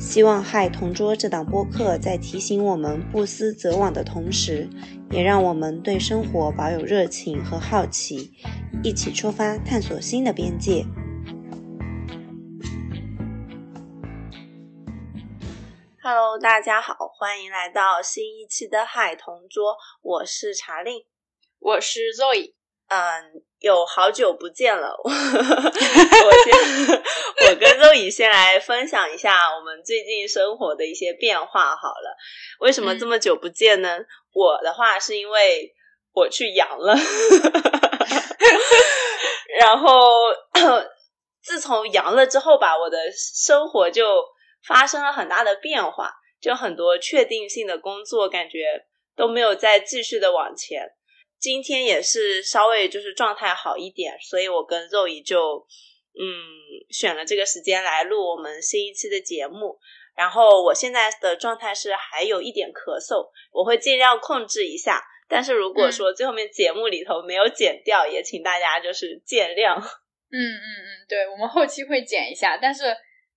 希望《嗨同桌》这档播客在提醒我们不思则罔的同时，也让我们对生活保有热情和好奇，一起出发探索新的边界。Hello，大家好，欢迎来到新一期的《嗨同桌》，我是查令，我是 Zoe。嗯，有好久不见了，我先，我跟周乙先来分享一下我们最近生活的一些变化好了。为什么这么久不见呢？我的话是因为我去阳了，然后自从阳了之后吧，我的生活就发生了很大的变化，就很多确定性的工作感觉都没有再继续的往前。今天也是稍微就是状态好一点，所以我跟肉姨就嗯选了这个时间来录我们新一期的节目。然后我现在的状态是还有一点咳嗽，我会尽量控制一下。但是如果说最后面节目里头没有剪掉，也请大家就是见谅。嗯嗯嗯，对我们后期会剪一下，但是。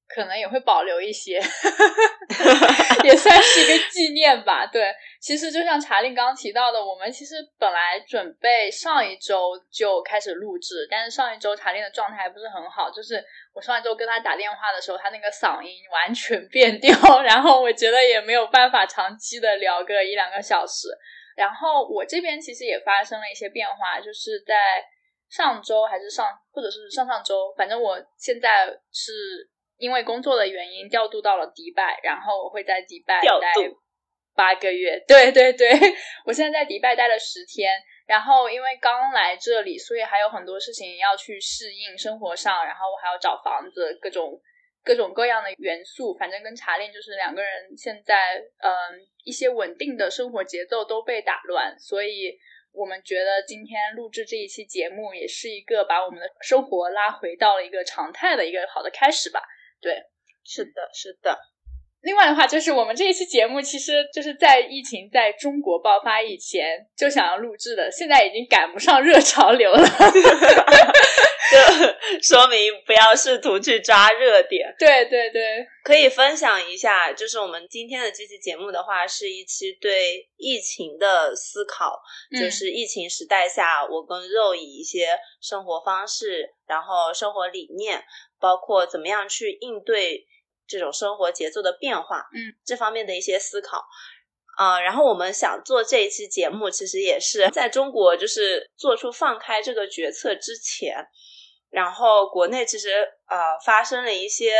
可能也会保留一些，也算是一个纪念吧。对，其实就像查令刚刚提到的，我们其实本来准备上一周就开始录制，但是上一周查令的状态还不是很好，就是我上一周跟他打电话的时候，他那个嗓音完全变调，然后我觉得也没有办法长期的聊个一两个小时。然后我这边其实也发生了一些变化，就是在上周还是上，或者是上上周，反正我现在是。因为工作的原因调度到了迪拜，然后我会在迪拜待八个月。对对对，我现在在迪拜待了十天，然后因为刚来这里，所以还有很多事情要去适应生活上，然后我还要找房子，各种各种各样的元素。反正跟茶恋就是两个人现在嗯一些稳定的生活节奏都被打乱，所以我们觉得今天录制这一期节目也是一个把我们的生活拉回到了一个常态的一个好的开始吧。对，是的，是的。另外的话，就是我们这一期节目，其实就是在疫情在中国爆发以前就想要录制的，现在已经赶不上热潮流了。说明不要试图去抓热点。对对对，可以分享一下，就是我们今天的这期节目的话，是一期对疫情的思考，就是疫情时代下我跟肉以一些生活方式，然后生活理念。包括怎么样去应对这种生活节奏的变化，嗯，这方面的一些思考，啊，然后我们想做这一期节目，其实也是在中国就是做出放开这个决策之前，然后国内其实呃发生了一些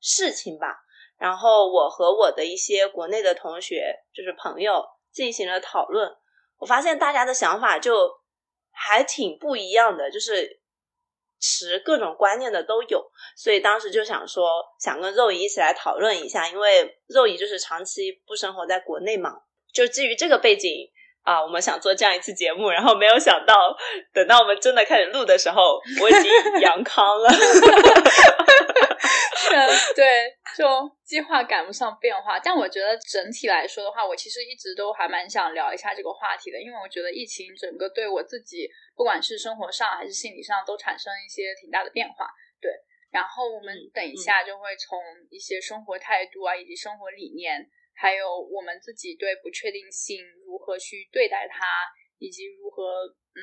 事情吧，然后我和我的一些国内的同学就是朋友进行了讨论，我发现大家的想法就还挺不一样的，就是。持各种观念的都有，所以当时就想说，想跟肉姨一起来讨论一下，因为肉姨就是长期不生活在国内嘛，就基于这个背景啊，我们想做这样一次节目，然后没有想到，等到我们真的开始录的时候，我已经阳康了。对，就计划赶不上变化，但我觉得整体来说的话，我其实一直都还蛮想聊一下这个话题的，因为我觉得疫情整个对我自己，不管是生活上还是心理上，都产生一些挺大的变化。对，然后我们等一下就会从一些生活态度啊，以及生活理念，还有我们自己对不确定性如何去对待它，以及如何嗯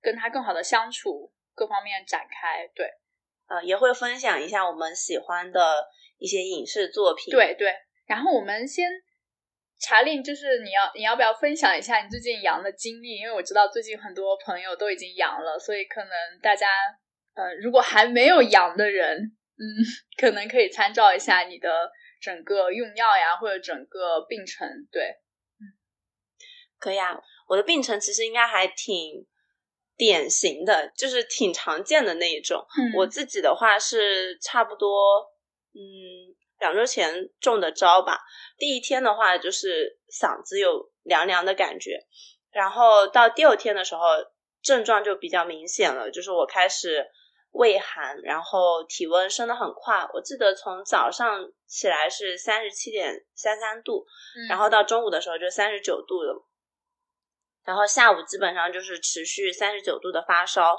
跟它更好的相处，各方面展开。对。呃，也会分享一下我们喜欢的一些影视作品。对对，然后我们先查令，就是你要你要不要分享一下你最近阳的经历？因为我知道最近很多朋友都已经阳了，所以可能大家呃，如果还没有阳的人，嗯，可能可以参照一下你的整个用药呀，或者整个病程。对，嗯，可以啊，我的病程其实应该还挺。典型的就是挺常见的那一种。我自己的话是差不多，嗯，两周前中的招吧。第一天的话，就是嗓子有凉凉的感觉，然后到第二天的时候，症状就比较明显了，就是我开始畏寒，然后体温升的很快。我记得从早上起来是三十七点三三度，然后到中午的时候就三十九度了，然后下午基本上就是持续三十九度的发烧，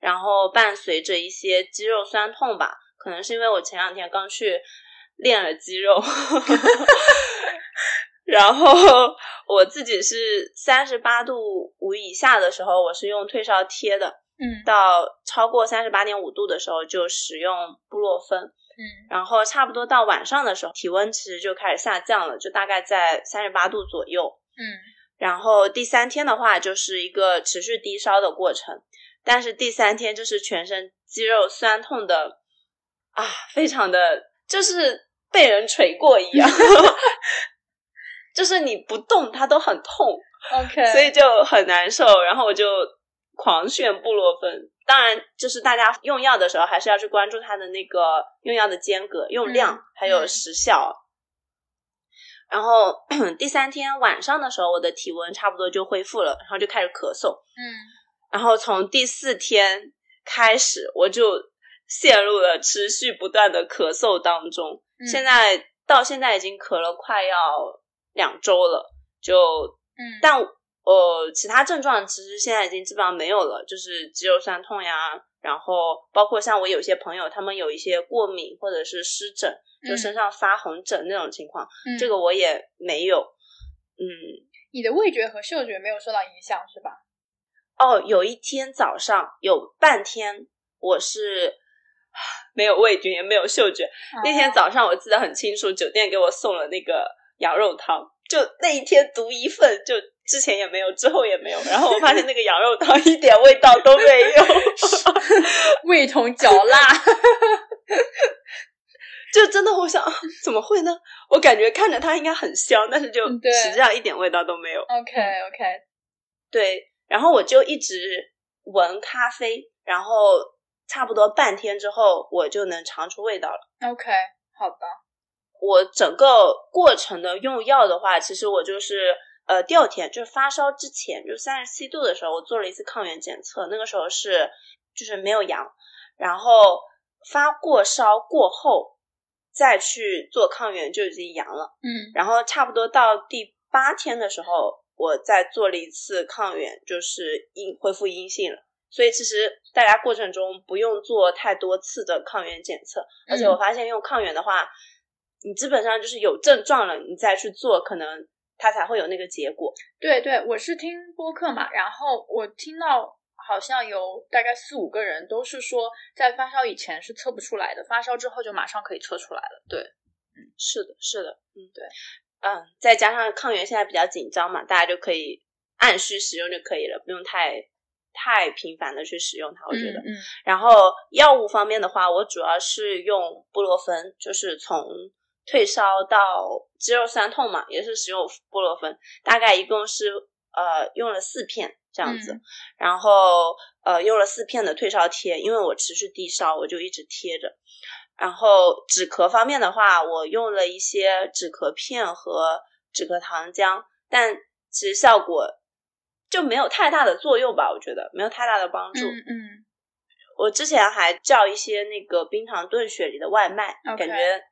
然后伴随着一些肌肉酸痛吧，可能是因为我前两天刚去。练了肌肉，然后我自己是三十八度五以下的时候，我是用退烧贴的，嗯，到超过三十八点五度的时候就使用布洛芬，嗯，然后差不多到晚上的时候，体温其实就开始下降了，就大概在三十八度左右，嗯，然后第三天的话就是一个持续低烧的过程，但是第三天就是全身肌肉酸痛的啊，非常的。就是被人锤过一样，就是你不动它都很痛，OK，所以就很难受。然后我就狂炫布洛芬。当然，就是大家用药的时候还是要去关注它的那个用药的间隔、用量还有时效。然后 第三天晚上的时候，我的体温差不多就恢复了，然后就开始咳嗽。嗯，然后从第四天开始，我就。陷入了持续不断的咳嗽当中，现在到现在已经咳了快要两周了，就嗯，但呃，其他症状其实现在已经基本上没有了，就是肌肉酸痛呀，然后包括像我有些朋友，他们有一些过敏或者是湿疹，就身上发红疹那种情况，这个我也没有。嗯，你的味觉和嗅觉没有受到影响是吧？哦，有一天早上有半天我是。没有味觉，也没有嗅觉。那天早上我记得很清楚，酒店给我送了那个羊肉汤，就那一天独一份，就之前也没有，之后也没有。然后我发现那个羊肉汤一点味道都没有，味同嚼蜡。就真的，我想怎么会呢？我感觉看着它应该很香，但是就实际上一点味道都没有。OK OK，对，然后我就一直闻咖啡，然后。差不多半天之后，我就能尝出味道了。OK，好的。我整个过程的用药的话，其实我就是呃第二天，就是发烧之前，就三十七度的时候，我做了一次抗原检测，那个时候是就是没有阳，然后发过烧过后再去做抗原就已经阳了。嗯，然后差不多到第八天的时候，我再做了一次抗原，就是阴恢复阴性了。所以其实大家过程中不用做太多次的抗原检测，而且我发现用抗原的话，你基本上就是有症状了，你再去做，可能它才会有那个结果。对对，我是听播客嘛，然后我听到好像有大概四五个人都是说，在发烧以前是测不出来的，发烧之后就马上可以测出来了。对，嗯，是的，是的，嗯，对，嗯，再加上抗原现在比较紧张嘛，大家就可以按需使用就可以了，不用太。太频繁的去使用它，我觉得。嗯。然后药物方面的话，我主要是用布洛芬，就是从退烧到肌肉酸痛嘛，也是使用布洛芬。大概一共是呃用了四片这样子，然后呃用了四片的退烧贴，因为我持续低烧，我就一直贴着。然后止咳方面的话，我用了一些止咳片和止咳糖浆，但其实效果。就没有太大的作用吧，我觉得没有太大的帮助。嗯嗯，我之前还叫一些那个冰糖炖雪梨的外卖，感觉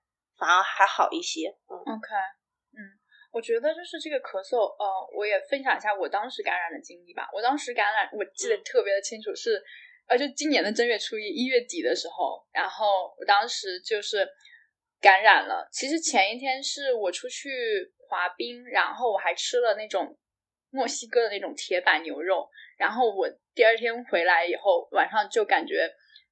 反而还好一些。嗯，OK，嗯，我觉得就是这个咳嗽，呃，我也分享一下我当时感染的经历吧。我当时感染，我记得特别的清楚，是呃，就今年的正月初一，一月底的时候，然后我当时就是感染了。其实前一天是我出去滑冰，然后我还吃了那种。墨西哥的那种铁板牛肉，然后我第二天回来以后，晚上就感觉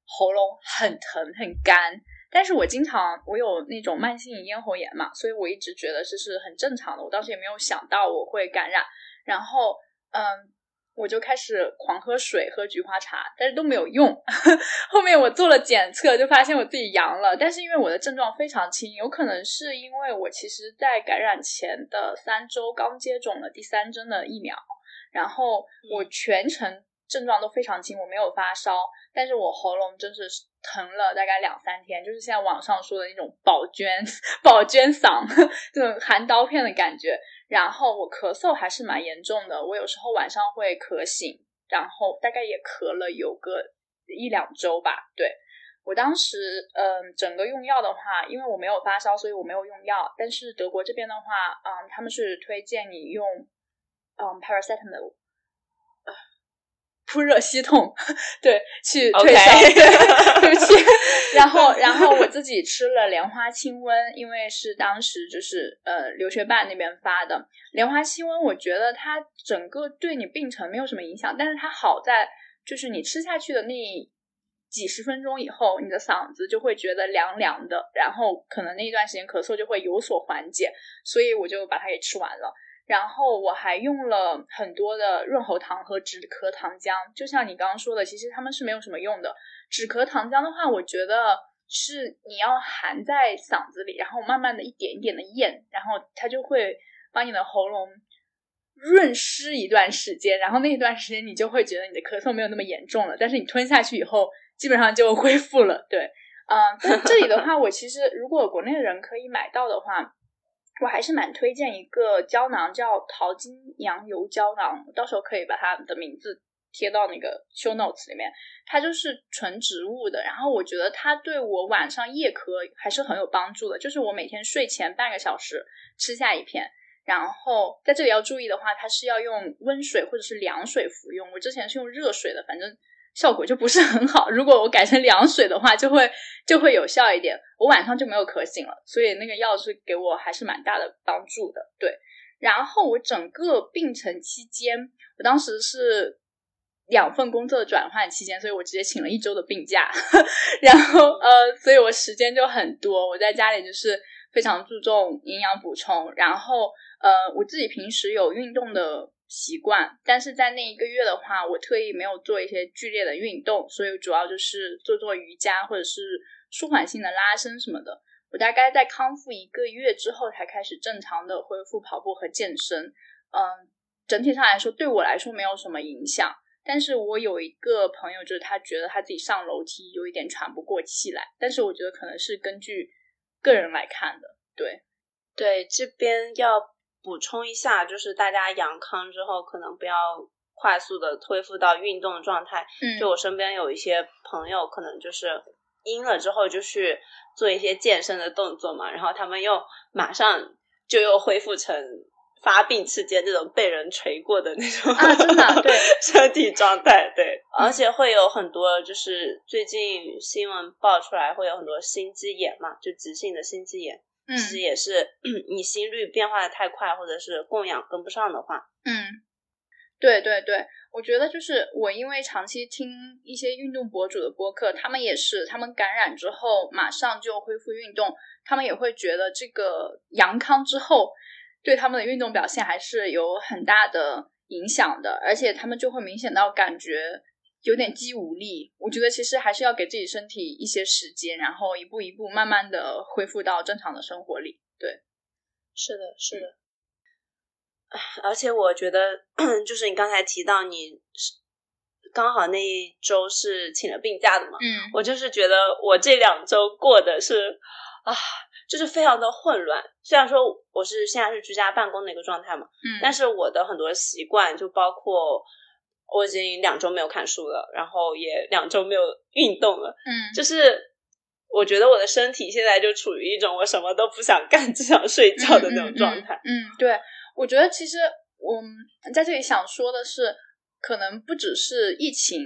喉咙很疼很干，但是我经常我有那种慢性咽喉炎嘛，所以我一直觉得这是很正常的，我当时也没有想到我会感染，然后嗯。我就开始狂喝水，喝菊花茶，但是都没有用。后面我做了检测，就发现我自己阳了。但是因为我的症状非常轻，有可能是因为我其实在感染前的三周刚接种了第三针的疫苗，然后我全程症状都非常轻，我没有发烧，但是我喉咙真是疼了大概两三天，就是现在网上说的那种宝娟宝娟嗓，这种含刀片的感觉。然后我咳嗽还是蛮严重的，我有时候晚上会咳醒，然后大概也咳了有个一两周吧。对我当时，嗯，整个用药的话，因为我没有发烧，所以我没有用药。但是德国这边的话，嗯，他们是推荐你用，嗯，paracetamol。扑热息痛，对，去退烧。对不起。然后，然后我自己吃了莲花清瘟，因为是当时就是呃留学办那边发的莲花清瘟。我觉得它整个对你病程没有什么影响，但是它好在就是你吃下去的那几十分钟以后，你的嗓子就会觉得凉凉的，然后可能那一段时间咳嗽就会有所缓解，所以我就把它给吃完了。然后我还用了很多的润喉糖和止咳糖浆，就像你刚刚说的，其实它们是没有什么用的。止咳糖浆的话，我觉得是你要含在嗓子里，然后慢慢的一点一点的咽，然后它就会把你的喉咙润湿一段时间，然后那一段时间你就会觉得你的咳嗽没有那么严重了。但是你吞下去以后，基本上就恢复了。对，嗯，但这里的话，我其实如果国内的人可以买到的话。我还是蛮推荐一个胶囊，叫桃金羊油胶囊，到时候可以把它的名字贴到那个 show notes 里面。它就是纯植物的，然后我觉得它对我晚上夜咳还是很有帮助的。就是我每天睡前半个小时吃下一片，然后在这里要注意的话，它是要用温水或者是凉水服用。我之前是用热水的，反正。效果就不是很好。如果我改成凉水的话，就会就会有效一点。我晚上就没有咳醒了，所以那个药是给我还是蛮大的帮助的。对，然后我整个病程期间，我当时是两份工作的转换期间，所以我直接请了一周的病假。然后呃，所以我时间就很多。我在家里就是非常注重营养补充，然后呃，我自己平时有运动的。习惯，但是在那一个月的话，我特意没有做一些剧烈的运动，所以主要就是做做瑜伽或者是舒缓性的拉伸什么的。我大概在康复一个月之后才开始正常的恢复跑步和健身。嗯，整体上来说对我来说没有什么影响，但是我有一个朋友，就是他觉得他自己上楼梯有一点喘不过气来，但是我觉得可能是根据个人来看的。对，对，这边要。补充一下，就是大家阳康之后，可能不要快速的恢复到运动状态。嗯，就我身边有一些朋友，可能就是阴了之后就去做一些健身的动作嘛，然后他们又马上就又恢复成发病期间这种被人锤过的那种啊，真的 对身体状态。对，而且会有很多，就是最近新闻爆出来，会有很多心肌炎嘛，就急性的心肌炎。其实也是，你心率变化的太快，或者是供氧跟不上的话，嗯，对对对，我觉得就是我因为长期听一些运动博主的播客，他们也是，他们感染之后马上就恢复运动，他们也会觉得这个阳康之后对他们的运动表现还是有很大的影响的，而且他们就会明显到感觉。有点肌无力，我觉得其实还是要给自己身体一些时间，然后一步一步慢慢的恢复到正常的生活里。对，是的，是的。而且我觉得，就是你刚才提到你是刚好那一周是请了病假的嘛？嗯，我就是觉得我这两周过的是啊，就是非常的混乱。虽然说我是现在是居家办公的一个状态嘛，嗯，但是我的很多习惯就包括。我已经两周没有看书了，然后也两周没有运动了。嗯，就是我觉得我的身体现在就处于一种我什么都不想干，只想睡觉的那种状态。嗯，对，我觉得其实我在这里想说的是，可能不只是疫情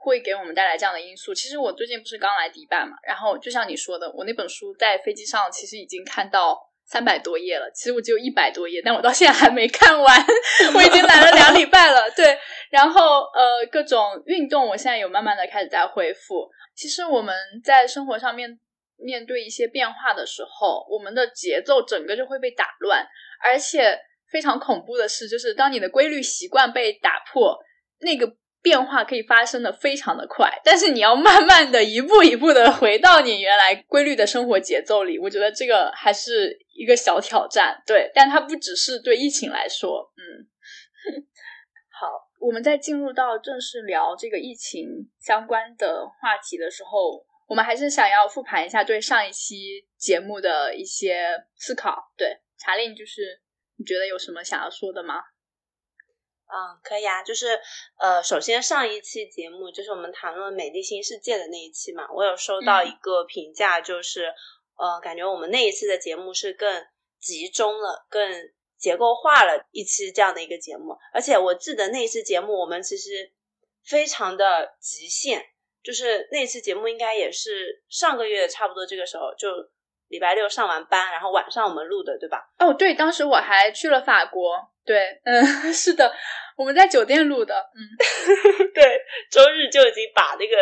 会给我们带来这样的因素。其实我最近不是刚来迪拜嘛，然后就像你说的，我那本书在飞机上其实已经看到。三百多页了，其实我只有一百多页，但我到现在还没看完。我已经来了两礼拜了，对。然后呃，各种运动，我现在有慢慢的开始在恢复。其实我们在生活上面面对一些变化的时候，我们的节奏整个就会被打乱，而且非常恐怖的是，就是当你的规律习惯被打破，那个。变化可以发生的非常的快，但是你要慢慢的一步一步的回到你原来规律的生活节奏里，我觉得这个还是一个小挑战。对，但它不只是对疫情来说，嗯，好，我们在进入到正式聊这个疫情相关的话题的时候，我们还是想要复盘一下对上一期节目的一些思考。对，查令，就是你觉得有什么想要说的吗？嗯，可以啊，就是呃，首先上一期节目就是我们谈论美丽新世界的那一期嘛，我有收到一个评价，就是呃，感觉我们那一次的节目是更集中了、更结构化了一期这样的一个节目，而且我记得那一次节目我们其实非常的极限，就是那期节目应该也是上个月差不多这个时候就。礼拜六上完班，然后晚上我们录的，对吧？哦，对，当时我还去了法国。对，嗯，是的，我们在酒店录的。嗯，对，周日就已经把那个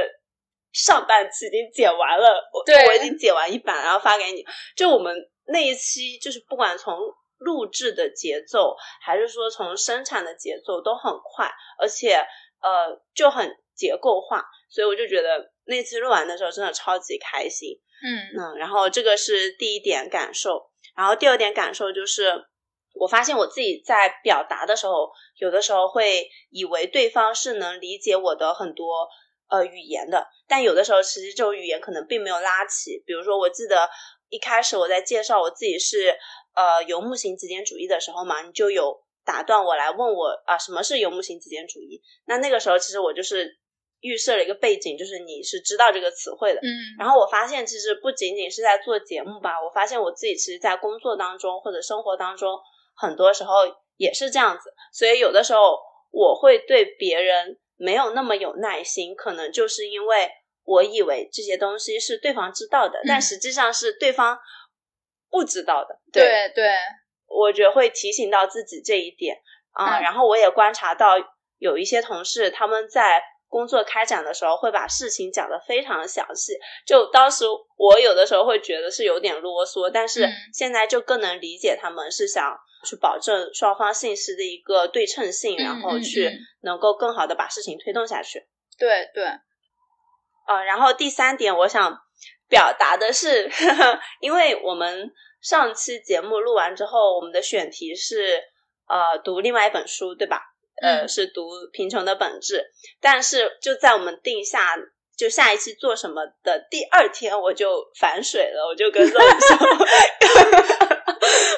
上半期已经剪完了，我我已经剪完一版，然后发给你。就我们那一期，就是不管从录制的节奏，还是说从生产的节奏，都很快，而且呃就很结构化，所以我就觉得那次录完的时候真的超级开心。嗯嗯，然后这个是第一点感受，然后第二点感受就是，我发现我自己在表达的时候，有的时候会以为对方是能理解我的很多呃语言的，但有的时候其实这种语言可能并没有拉起。比如说，我记得一开始我在介绍我自己是呃游牧型极简主义的时候嘛，你就有打断我来问我啊什么是游牧型极简主义？那那个时候其实我就是。预设了一个背景，就是你是知道这个词汇的，嗯。然后我发现，其实不仅仅是在做节目吧，我发现我自己其实，在工作当中或者生活当中，很多时候也是这样子。所以有的时候我会对别人没有那么有耐心，可能就是因为我以为这些东西是对方知道的，但实际上是对方不知道的。对对，我觉得会提醒到自己这一点啊。然后我也观察到有一些同事他们在。工作开展的时候会把事情讲得非常详细，就当时我有的时候会觉得是有点啰嗦，但是现在就更能理解他们是想去保证双方信息的一个对称性，然后去能够更好的把事情推动下去。对对，呃，然后第三点我想表达的是，因为我们上期节目录完之后，我们的选题是呃读另外一本书，对吧？呃，是读《贫穷的本质》，但是就在我们定下就下一期做什么的第二天，我就反水了，我就跟 肉姨说，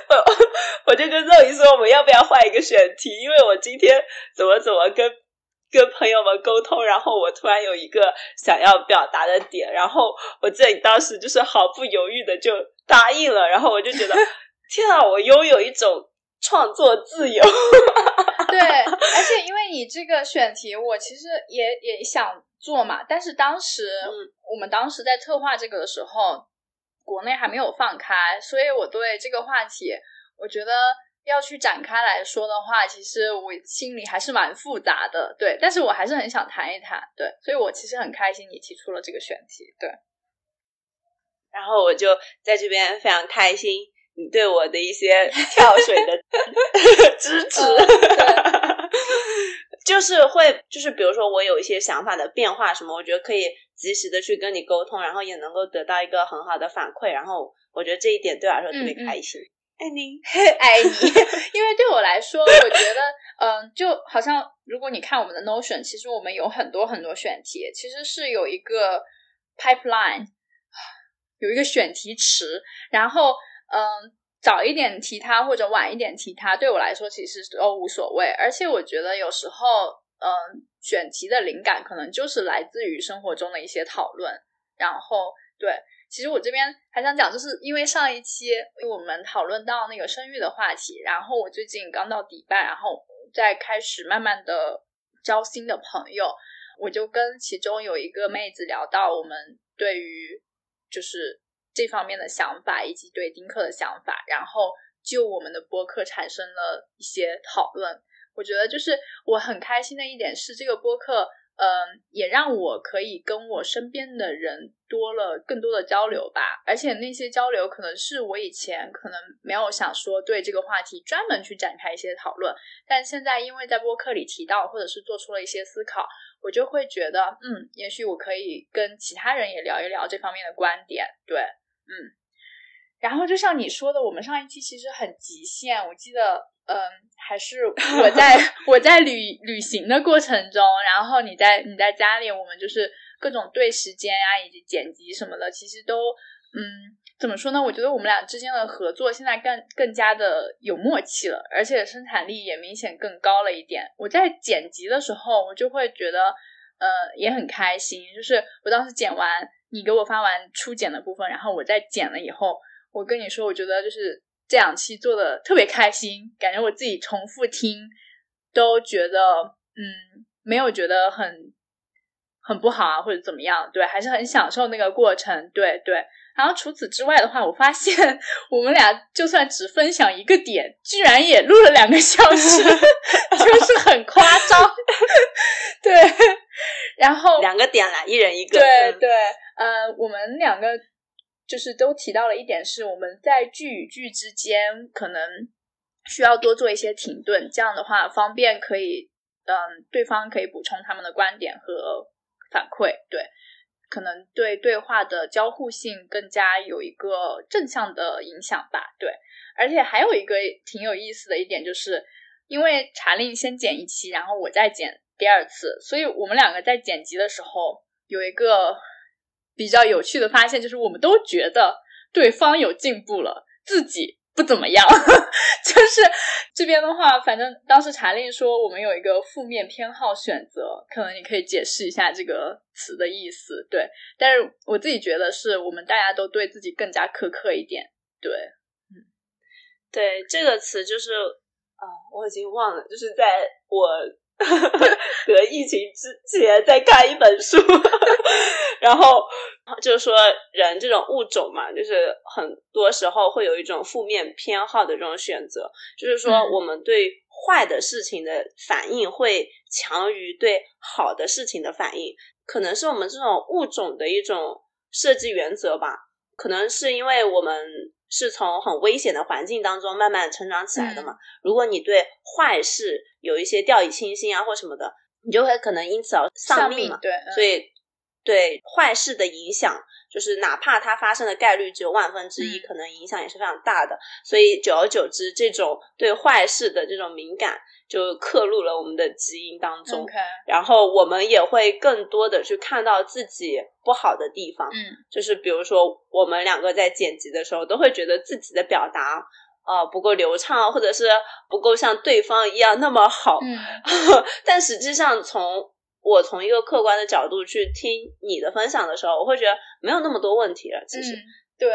我我就跟肉姨说，我们要不要换一个选题？因为我今天怎么怎么跟跟朋友们沟通，然后我突然有一个想要表达的点，然后我记得你当时就是毫不犹豫的就答应了，然后我就觉得 天啊，我拥有一种创作自由。对，而且因为你这个选题，我其实也也想做嘛，但是当时我们当时在策划这个的时候，国内还没有放开，所以我对这个话题，我觉得要去展开来说的话，其实我心里还是蛮复杂的。对，但是我还是很想谈一谈。对，所以我其实很开心你提出了这个选题。对，然后我就在这边非常开心。你对我的一些跳水的 支持，就是会，就是比如说我有一些想法的变化什么，我觉得可以及时的去跟你沟通，然后也能够得到一个很好的反馈，然后我觉得这一点对我来说特别开心。爱你，爱你，因为对我来说，我觉得，嗯，就好像如果你看我们的 Notion，其实我们有很多很多选题，其实是有一个 pipeline，有一个选题池，然后。嗯，早一点提它或者晚一点提它，对我来说其实都无所谓。而且我觉得有时候，嗯，选题的灵感可能就是来自于生活中的一些讨论。然后，对，其实我这边还想讲，就是因为上一期我们讨论到那个生育的话题，然后我最近刚到迪拜，然后在开始慢慢的交新的朋友，我就跟其中有一个妹子聊到，我们对于就是。这方面的想法以及对丁克的想法，然后就我们的播客产生了一些讨论。我觉得就是我很开心的一点是，这个播客，嗯，也让我可以跟我身边的人多了更多的交流吧。而且那些交流可能是我以前可能没有想说对这个话题专门去展开一些讨论，但现在因为在播客里提到，或者是做出了一些思考，我就会觉得，嗯，也许我可以跟其他人也聊一聊这方面的观点，对。嗯，然后就像你说的，我们上一期其实很极限。我记得，嗯，还是我在 我在旅旅行的过程中，然后你在你在家里，我们就是各种对时间啊，以及剪辑什么的，其实都嗯，怎么说呢？我觉得我们俩之间的合作现在更更加的有默契了，而且生产力也明显更高了一点。我在剪辑的时候，我就会觉得呃也很开心，就是我当时剪完，你给我发完初剪的部分，然后我再剪了以后，我跟你说，我觉得就是。这两期做的特别开心，感觉我自己重复听都觉得，嗯，没有觉得很很不好啊，或者怎么样，对，还是很享受那个过程，对对。然后除此之外的话，我发现 我们俩就算只分享一个点，居然也录了两个小时，就是很夸张，对。然后两个点啦，一人一个，对对，呃，我们两个。就是都提到了一点，是我们在句与句之间可能需要多做一些停顿，这样的话方便可以，嗯，对方可以补充他们的观点和反馈，对，可能对对话的交互性更加有一个正向的影响吧，对。而且还有一个挺有意思的一点，就是因为查令先剪一期，然后我再剪第二次，所以我们两个在剪辑的时候有一个。比较有趣的发现就是，我们都觉得对方有进步了，自己不怎么样。就是这边的话，反正当时查令说我们有一个负面偏好选择，可能你可以解释一下这个词的意思。对，但是我自己觉得是我们大家都对自己更加苛刻一点。对，嗯，对这个词就是啊，我已经忘了，就是在我。得疫情之前在看一本书，然后就是说人这种物种嘛，就是很多时候会有一种负面偏好的这种选择，就是说我们对坏的事情的反应会强于对好的事情的反应，可能是我们这种物种的一种设计原则吧，可能是因为我们。是从很危险的环境当中慢慢成长起来的嘛？如果你对坏事有一些掉以轻心啊，或什么的，你就会可能因此而丧命嘛。对，所以对坏事的影响，就是哪怕它发生的概率只有万分之一，可能影响也是非常大的。所以久而久之，这种对坏事的这种敏感。就刻入了我们的基因当中，然后我们也会更多的去看到自己不好的地方，嗯，就是比如说我们两个在剪辑的时候，都会觉得自己的表达呃不够流畅，或者是不够像对方一样那么好，嗯，但实际上从我从一个客观的角度去听你的分享的时候，我会觉得没有那么多问题了。其实，对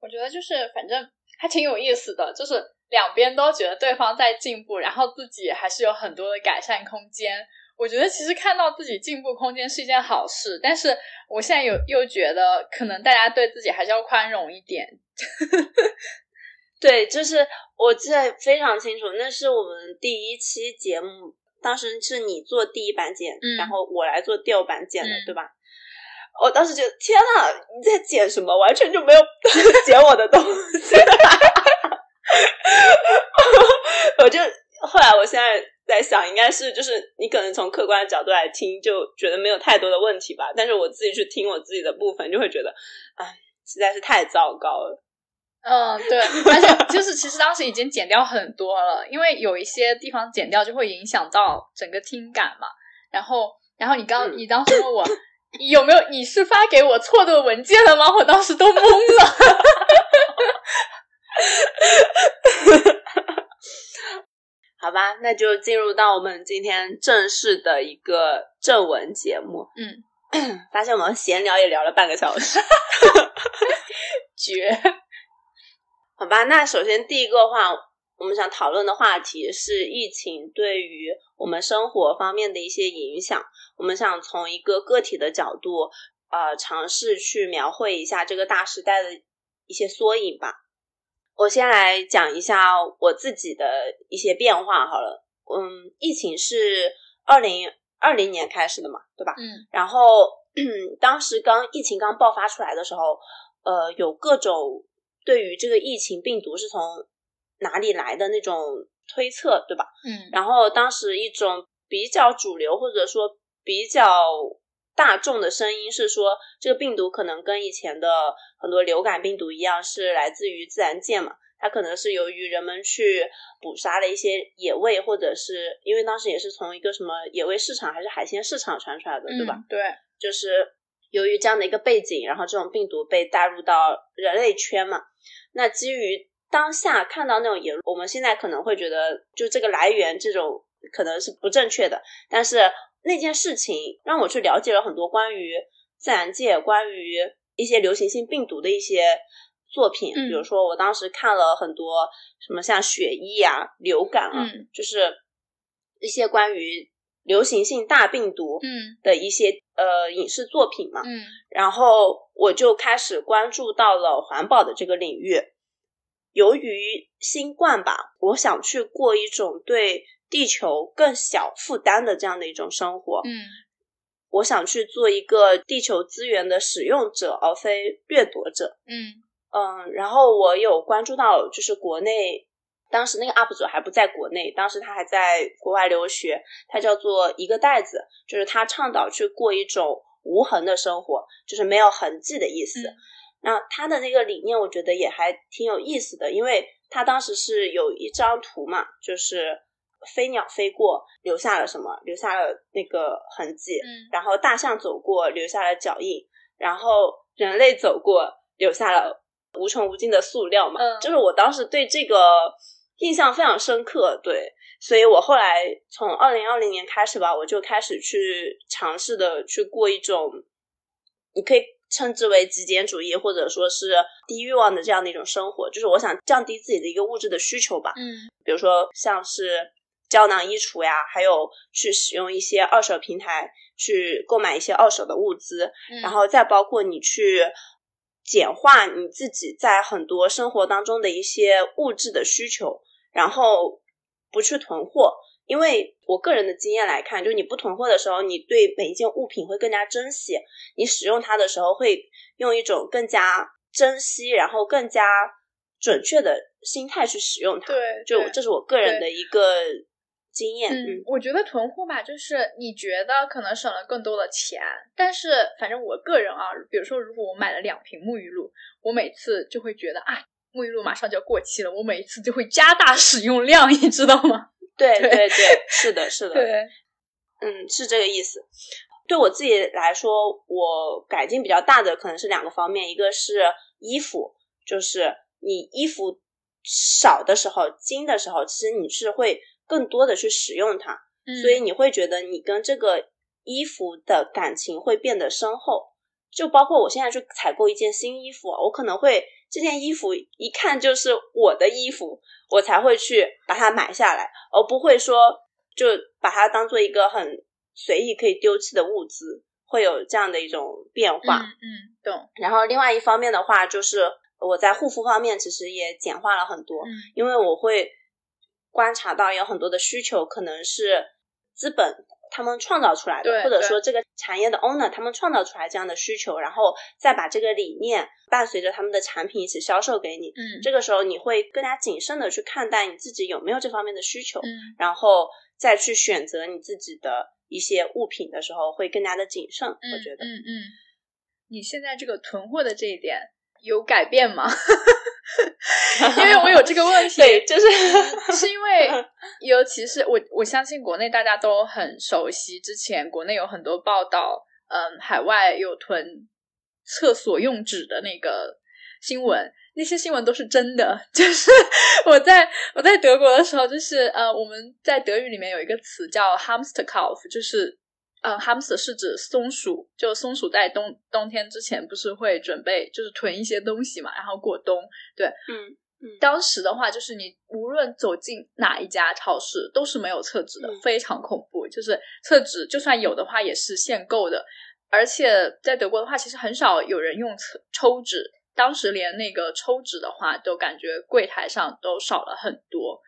我觉得就是反正还挺有意思的，就是。两边都觉得对方在进步，然后自己还是有很多的改善空间。我觉得其实看到自己进步空间是一件好事，但是我现在有又觉得，可能大家对自己还是要宽容一点。对，就是我记得非常清楚，那是我们第一期节目，当时是你做第一版剪，然后我来做第二版剪的，对吧？我当时觉得天呐，你在剪什么？完全就没有 剪我的东西。我就后来，我现在在想，应该是就是你可能从客观的角度来听，就觉得没有太多的问题吧。但是我自己去听我自己的部分，就会觉得，哎，实在是太糟糕了。嗯，对，而且就是其实当时已经剪掉很多了，因为有一些地方剪掉就会影响到整个听感嘛。然后，然后你刚你当时问我有没有你是发给我错的文件了吗？我当时都懵了。好吧，那就进入到我们今天正式的一个正文节目。嗯，发现我们闲聊也聊了半个小时，绝。好吧，那首先第一个话，我们想讨论的话题是疫情对于我们生活方面的一些影响。我们想从一个个体的角度，呃，尝试去描绘一下这个大时代的一些缩影吧。我先来讲一下我自己的一些变化好了。嗯，疫情是二零二零年开始的嘛，对吧？嗯。然后 当时刚疫情刚爆发出来的时候，呃，有各种对于这个疫情病毒是从哪里来的那种推测，对吧？嗯。然后当时一种比较主流或者说比较。大众的声音是说，这个病毒可能跟以前的很多流感病毒一样，是来自于自然界嘛？它可能是由于人们去捕杀了一些野味，或者是因为当时也是从一个什么野味市场还是海鲜市场传出来的，对吧？对，就是由于这样的一个背景，然后这种病毒被带入到人类圈嘛。那基于当下看到那种言论，我们现在可能会觉得，就这个来源这种可能是不正确的，但是那件事情让我去了解了很多关于自然界、关于一些流行性病毒的一些作品，比如说我当时看了很多什么像血疫啊、流感啊，就是一些关于流行性大病毒嗯的一些呃影视作品嘛，嗯然后我就开始关注到了环保的这个领域。由于新冠吧，我想去过一种对地球更小负担的这样的一种生活。嗯，我想去做一个地球资源的使用者，而非掠夺者。嗯嗯，然后我有关注到，就是国内当时那个 UP 主还不在国内，当时他还在国外留学，他叫做一个袋子，就是他倡导去过一种无痕的生活，就是没有痕迹的意思。那他的那个理念，我觉得也还挺有意思的，因为他当时是有一张图嘛，就是飞鸟飞过留下了什么，留下了那个痕迹，嗯，然后大象走过留下了脚印，然后人类走过留下了无穷无尽的塑料嘛，嗯，就是我当时对这个印象非常深刻，对，所以我后来从二零二零年开始吧，我就开始去尝试的去过一种，你可以。称之为极简主义，或者说是低欲望的这样的一种生活，就是我想降低自己的一个物质的需求吧。嗯，比如说像是胶囊衣橱呀，还有去使用一些二手平台去购买一些二手的物资，然后再包括你去简化你自己在很多生活当中的一些物质的需求，然后不去囤货。因为我个人的经验来看，就是你不囤货的时候，你对每一件物品会更加珍惜，你使用它的时候会用一种更加珍惜，然后更加准确的心态去使用它。对，就这是我个人的一个经验。嗯，我觉得囤货吧，就是你觉得可能省了更多的钱，但是反正我个人啊，比如说如果我买了两瓶沐浴露，我每次就会觉得啊，沐浴露马上就要过期了，我每一次就会加大使用量，你知道吗？对对对，是的，是的，对，嗯，是这个意思。对我自己来说，我改进比较大的可能是两个方面，一个是衣服，就是你衣服少的时候、精的时候，其实你是会更多的去使用它，所以你会觉得你跟这个衣服的感情会变得深厚。就包括我现在去采购一件新衣服，我可能会这件衣服一看就是我的衣服。我才会去把它买下来，而不会说就把它当做一个很随意可以丢弃的物资，会有这样的一种变化。嗯，懂。然后另外一方面的话，就是我在护肤方面其实也简化了很多，因为我会观察到有很多的需求可能是资本。他们创造出来的，或者说这个产业的 owner 他们创造出来这样的需求，然后再把这个理念伴随着他们的产品一起销售给你。嗯，这个时候你会更加谨慎的去看待你自己有没有这方面的需求，嗯，然后再去选择你自己的一些物品的时候会更加的谨慎。我觉得，嗯嗯，你现在这个囤货的这一点有改变吗？因为我有这个问题，对，就是 是因为，尤其是我，我相信国内大家都很熟悉，之前国内有很多报道，嗯，海外有囤厕所用纸的那个新闻，那些新闻都是真的。就是我在我在德国的时候，就是呃，我们在德语里面有一个词叫 Hamsterkauf，就是。呃，hamster 是指松鼠，就松鼠在冬冬天之前不是会准备就是囤一些东西嘛，然后过冬。对，嗯嗯。当时的话，就是你无论走进哪一家超市，都是没有厕纸的，非常恐怖。就是厕纸就算有的话，也是限购的。而且在德国的话，其实很少有人用抽抽纸，当时连那个抽纸的话，都感觉柜台上都少了很多。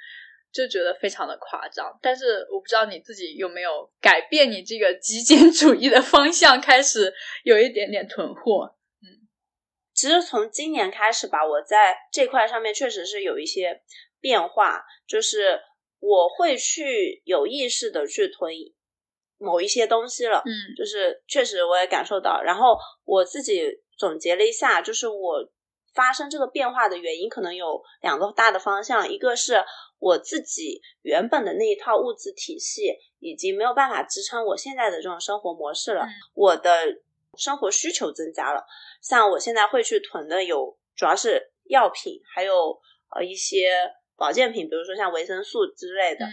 就觉得非常的夸张，但是我不知道你自己有没有改变你这个极简主义的方向，开始有一点点囤货。嗯，其实从今年开始吧，我在这块上面确实是有一些变化，就是我会去有意识的去囤某一些东西了。嗯，就是确实我也感受到，然后我自己总结了一下，就是我。发生这个变化的原因可能有两个大的方向，一个是我自己原本的那一套物质体系已经没有办法支撑我现在的这种生活模式了，我的生活需求增加了。像我现在会去囤的有，主要是药品，还有呃一些保健品，比如说像维生素之类的，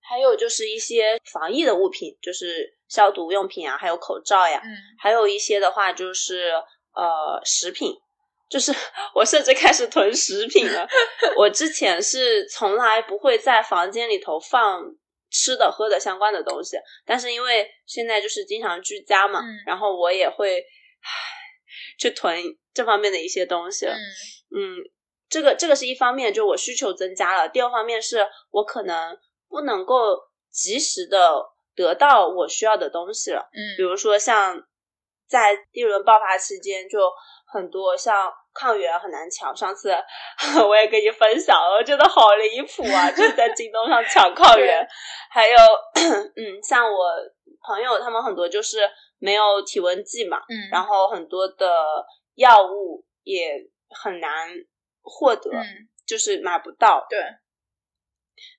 还有就是一些防疫的物品，就是消毒用品啊，还有口罩呀，还有一些的话就是呃食品。就是 我甚至开始囤食品了。我之前是从来不会在房间里头放吃的喝的相关的东西，但是因为现在就是经常居家嘛，然后我也会去囤这方面的一些东西。嗯，这个这个是一方面，就我需求增加了。第二方面是我可能不能够及时的得到我需要的东西了。嗯，比如说像在第一轮爆发期间就。很多像抗原很难抢，上次 我也跟你分享了，我觉得好离谱啊！就是在京东上抢抗原，还有嗯，像我朋友他们很多就是没有体温计嘛，嗯，然后很多的药物也很难获得，就是买不到，对。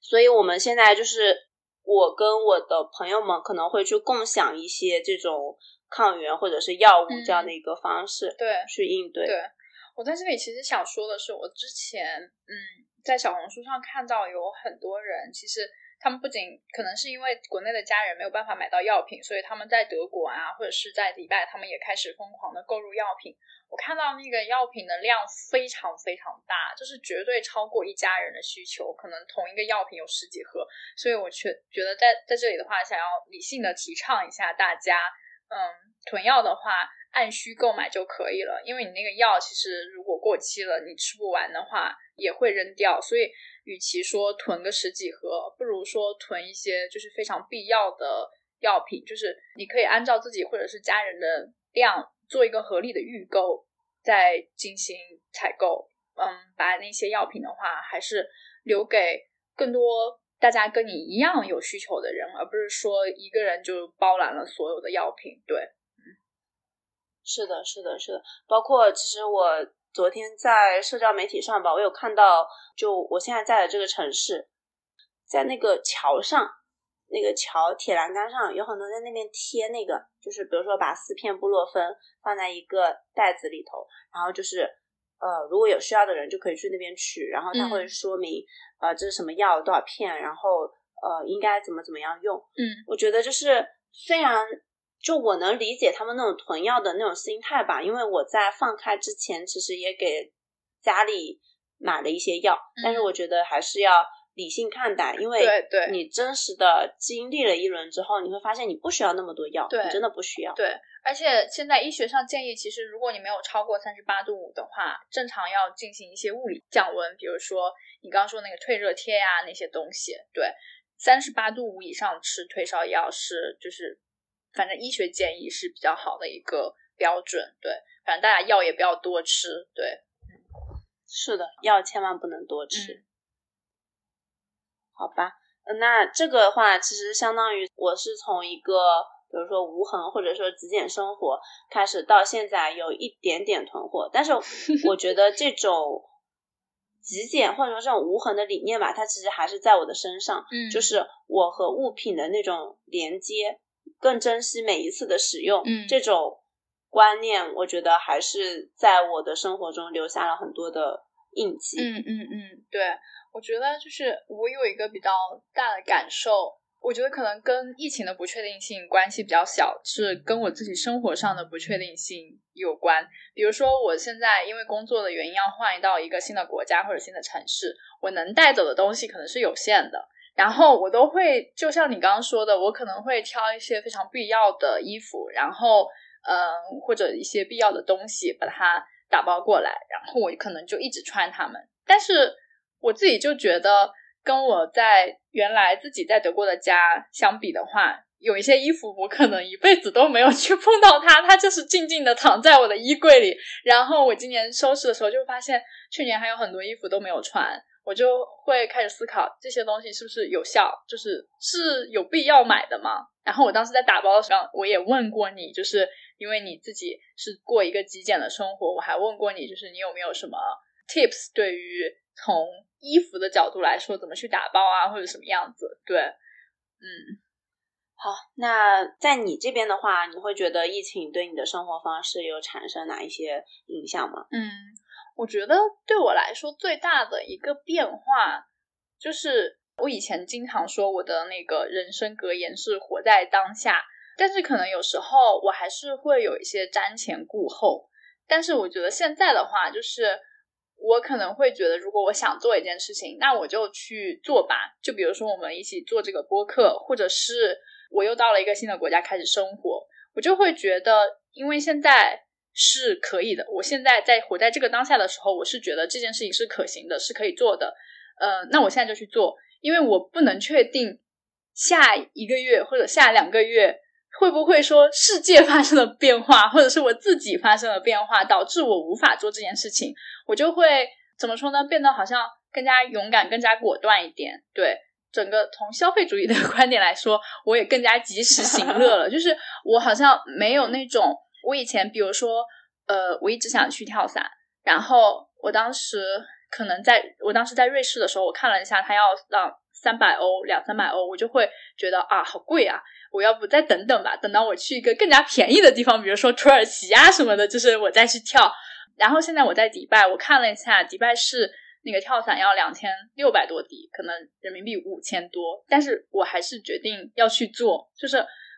所以我们现在就是我跟我的朋友们可能会去共享一些这种。抗原或者是药物这样的一个方式，对，去应对。对我在这里其实想说的是，我之前嗯在小红书上看到有很多人，其实他们不仅可能是因为国内的家人没有办法买到药品，所以他们在德国啊或者是在迪拜，他们也开始疯狂的购入药品。我看到那个药品的量非常非常大，就是绝对超过一家人的需求，可能同一个药品有十几盒。所以我却觉得在在这里的话，想要理性的提倡一下大家。嗯，囤药的话，按需购买就可以了。因为你那个药其实如果过期了，你吃不完的话也会扔掉。所以，与其说囤个十几盒，不如说囤一些就是非常必要的药品。就是你可以按照自己或者是家人的量做一个合理的预购，再进行采购。嗯，把那些药品的话，还是留给更多。大家跟你一样有需求的人，而不是说一个人就包揽了所有的药品。对，是的，是的，是的。包括其实我昨天在社交媒体上吧，我有看到，就我现在在的这个城市，在那个桥上，那个桥铁栏杆上有很多在那边贴那个，就是比如说把四片布洛芬放在一个袋子里头，然后就是。呃，如果有需要的人就可以去那边取，然后他会说明，呃，这是什么药，多少片，然后呃，应该怎么怎么样用。嗯，我觉得就是虽然就我能理解他们那种囤药的那种心态吧，因为我在放开之前其实也给家里买了一些药，但是我觉得还是要。理性看待，因为你真实的经历了一轮之后，你会发现你不需要那么多药，你真的不需要。对，而且现在医学上建议，其实如果你没有超过三十八度五的话，正常要进行一些物理降温，比如说你刚刚说那个退热贴呀那些东西。对，三十八度五以上吃退烧药是就是，反正医学建议是比较好的一个标准。对，反正大家药也不要多吃。对，是的，药千万不能多吃。好吧，那这个的话，其实相当于我是从一个，比如说无痕或者说极简生活开始，到现在有一点点囤货，但是我觉得这种极简或者说这种无痕的理念吧，它其实还是在我的身上，嗯，就是我和物品的那种连接，更珍惜每一次的使用，嗯，这种观念，我觉得还是在我的生活中留下了很多的印记，嗯嗯嗯，对。我觉得就是我有一个比较大的感受，我觉得可能跟疫情的不确定性关系比较小，是跟我自己生活上的不确定性有关。比如说，我现在因为工作的原因要换到一个新的国家或者新的城市，我能带走的东西可能是有限的，然后我都会就像你刚刚说的，我可能会挑一些非常必要的衣服，然后嗯或者一些必要的东西把它打包过来，然后我可能就一直穿它们，但是。我自己就觉得，跟我在原来自己在德国的家相比的话，有一些衣服我可能一辈子都没有去碰到它，它就是静静的躺在我的衣柜里。然后我今年收拾的时候就发现，去年还有很多衣服都没有穿，我就会开始思考这些东西是不是有效，就是是有必要买的吗？然后我当时在打包的时候，我也问过你，就是因为你自己是过一个极简的生活。我还问过你，就是你有没有什么 tips 对于从衣服的角度来说，怎么去打包啊，或者什么样子？对，嗯。好，那在你这边的话，你会觉得疫情对你的生活方式有产生哪一些影响吗？嗯，我觉得对我来说最大的一个变化，就是我以前经常说我的那个人生格言是活在当下，但是可能有时候我还是会有一些瞻前顾后。但是我觉得现在的话，就是我可能会觉得，如果我想做一件事情，那我就去做吧。就比如说我们一起做这个播客，或者是。我又到了一个新的国家开始生活，我就会觉得，因为现在是可以的。我现在在活在这个当下的时候，我是觉得这件事情是可行的，是可以做的。呃，那我现在就去做，因为我不能确定下一个月或者下两个月会不会说世界发生了变化，或者是我自己发生了变化，导致我无法做这件事情。我就会怎么说呢？变得好像更加勇敢、更加果断一点。对。整个从消费主义的 观点来说，我也更加及时行乐了。就是我好像没有那种，我以前比如说，呃，我一直想去跳伞，然后我当时可能在我当时在瑞士的时候，我看了一下，它要让三百欧，两三百欧，我就会觉得啊，好贵啊！我要不再等等吧，等到我去一个更加便宜的地方，比如说土耳其啊什么的，就是我再去跳。然后现在我在迪拜，我看了一下，迪拜是。那个跳伞要两千六百多迪，可能人民币五千多，但是我还是决定要去做，就是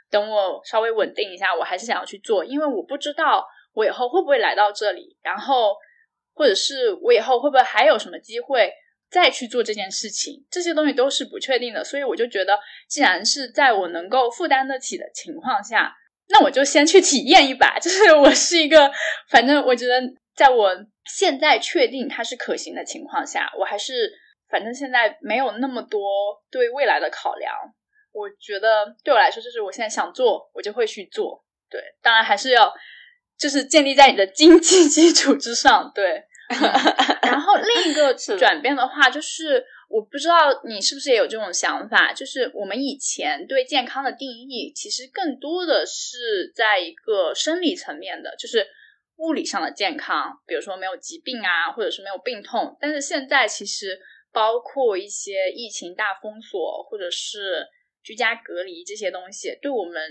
等我稍微稳定一下，我还是想要去做，因为我不知道我以后会不会来到这里，然后或者是我以后会不会还有什么机会再去做这件事情，这些东西都是不确定的，所以我就觉得，既然是在我能够负担得起的情况下，那我就先去体验一把，就是我是一个，反正我觉得。在我现在确定它是可行的情况下，我还是反正现在没有那么多对未来的考量。我觉得对我来说，就是我现在想做，我就会去做。对，当然还是要就是建立在你的经济基础之上。对，然后另一个 转变的话，就是我不知道你是不是也有这种想法，就是我们以前对健康的定义，其实更多的是在一个生理层面的，就是。物理上的健康，比如说没有疾病啊，或者是没有病痛。但是现在其实包括一些疫情大封锁，或者是居家隔离这些东西，对我们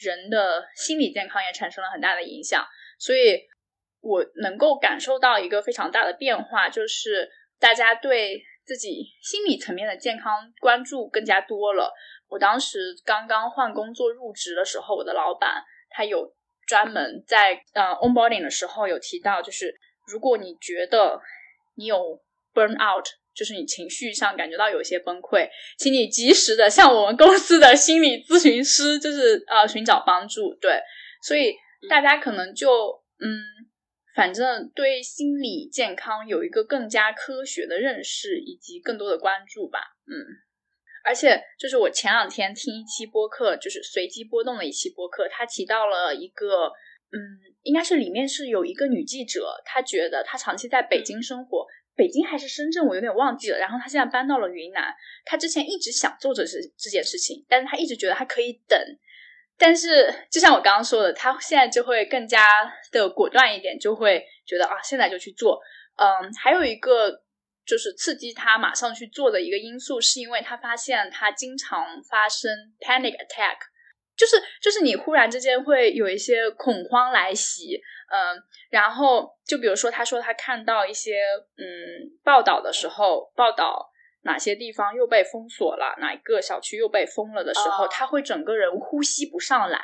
人的心理健康也产生了很大的影响。所以我能够感受到一个非常大的变化，就是大家对自己心理层面的健康关注更加多了。我当时刚刚换工作入职的时候，我的老板他有。专门在呃 onboarding 的时候有提到，就是如果你觉得你有 burn out，就是你情绪上感觉到有些崩溃，请你及时的向我们公司的心理咨询师，就是呃寻找帮助。对，所以大家可能就嗯，反正对心理健康有一个更加科学的认识以及更多的关注吧。嗯。而且，就是我前两天听一期播客，就是随机波动的一期播客，他提到了一个，嗯，应该是里面是有一个女记者，她觉得她长期在北京生活，北京还是深圳，我有点忘记了。然后她现在搬到了云南，她之前一直想做这这这件事情，但是她一直觉得她可以等。但是就像我刚刚说的，他现在就会更加的果断一点，就会觉得啊，现在就去做。嗯，还有一个。就是刺激他马上去做的一个因素，是因为他发现他经常发生 panic attack，就是就是你忽然之间会有一些恐慌来袭，嗯，然后就比如说他说他看到一些嗯报道的时候，报道哪些地方又被封锁了，哪一个小区又被封了的时候，他会整个人呼吸不上来。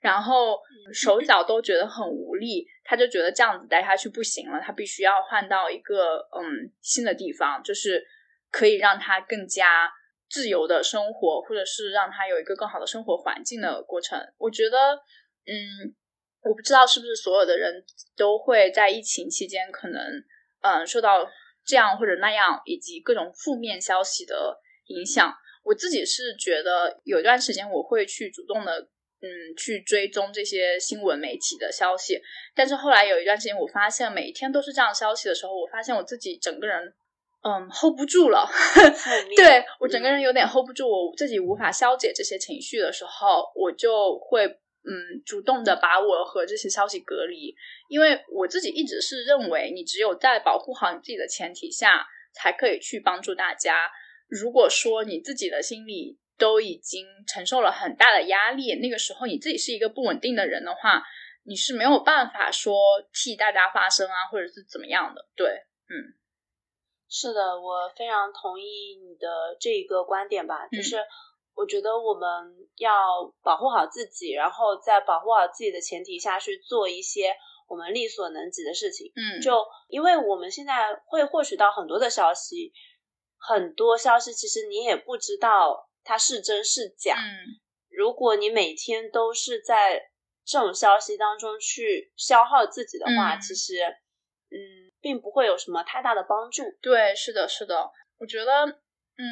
然后手脚都觉得很无力，他就觉得这样子待下去不行了，他必须要换到一个嗯新的地方，就是可以让他更加自由的生活，或者是让他有一个更好的生活环境的过程。我觉得，嗯，我不知道是不是所有的人都会在疫情期间可能嗯受到这样或者那样以及各种负面消息的影响。我自己是觉得有一段时间我会去主动的。嗯，去追踪这些新闻媒体的消息，但是后来有一段时间，我发现每一天都是这样消息的时候，我发现我自己整个人，嗯，hold 不住了。对我整个人有点 hold 不住，我自己无法消解这些情绪的时候，我就会嗯，主动的把我和这些消息隔离，因为我自己一直是认为，你只有在保护好你自己的前提下，才可以去帮助大家。如果说你自己的心里都已经承受了很大的压力，那个时候你自己是一个不稳定的人的话，你是没有办法说替大家发声啊，或者是怎么样的。对，嗯，是的，我非常同意你的这一个观点吧，就是。我觉得我们要保护好自己，然后在保护好自己的前提下去做一些我们力所能及的事情。嗯，就因为我们现在会获取到很多的消息，很多消息其实你也不知道它是真是假。嗯，如果你每天都是在这种消息当中去消耗自己的话，其实嗯，并不会有什么太大的帮助。对，是的，是的，我觉得。嗯，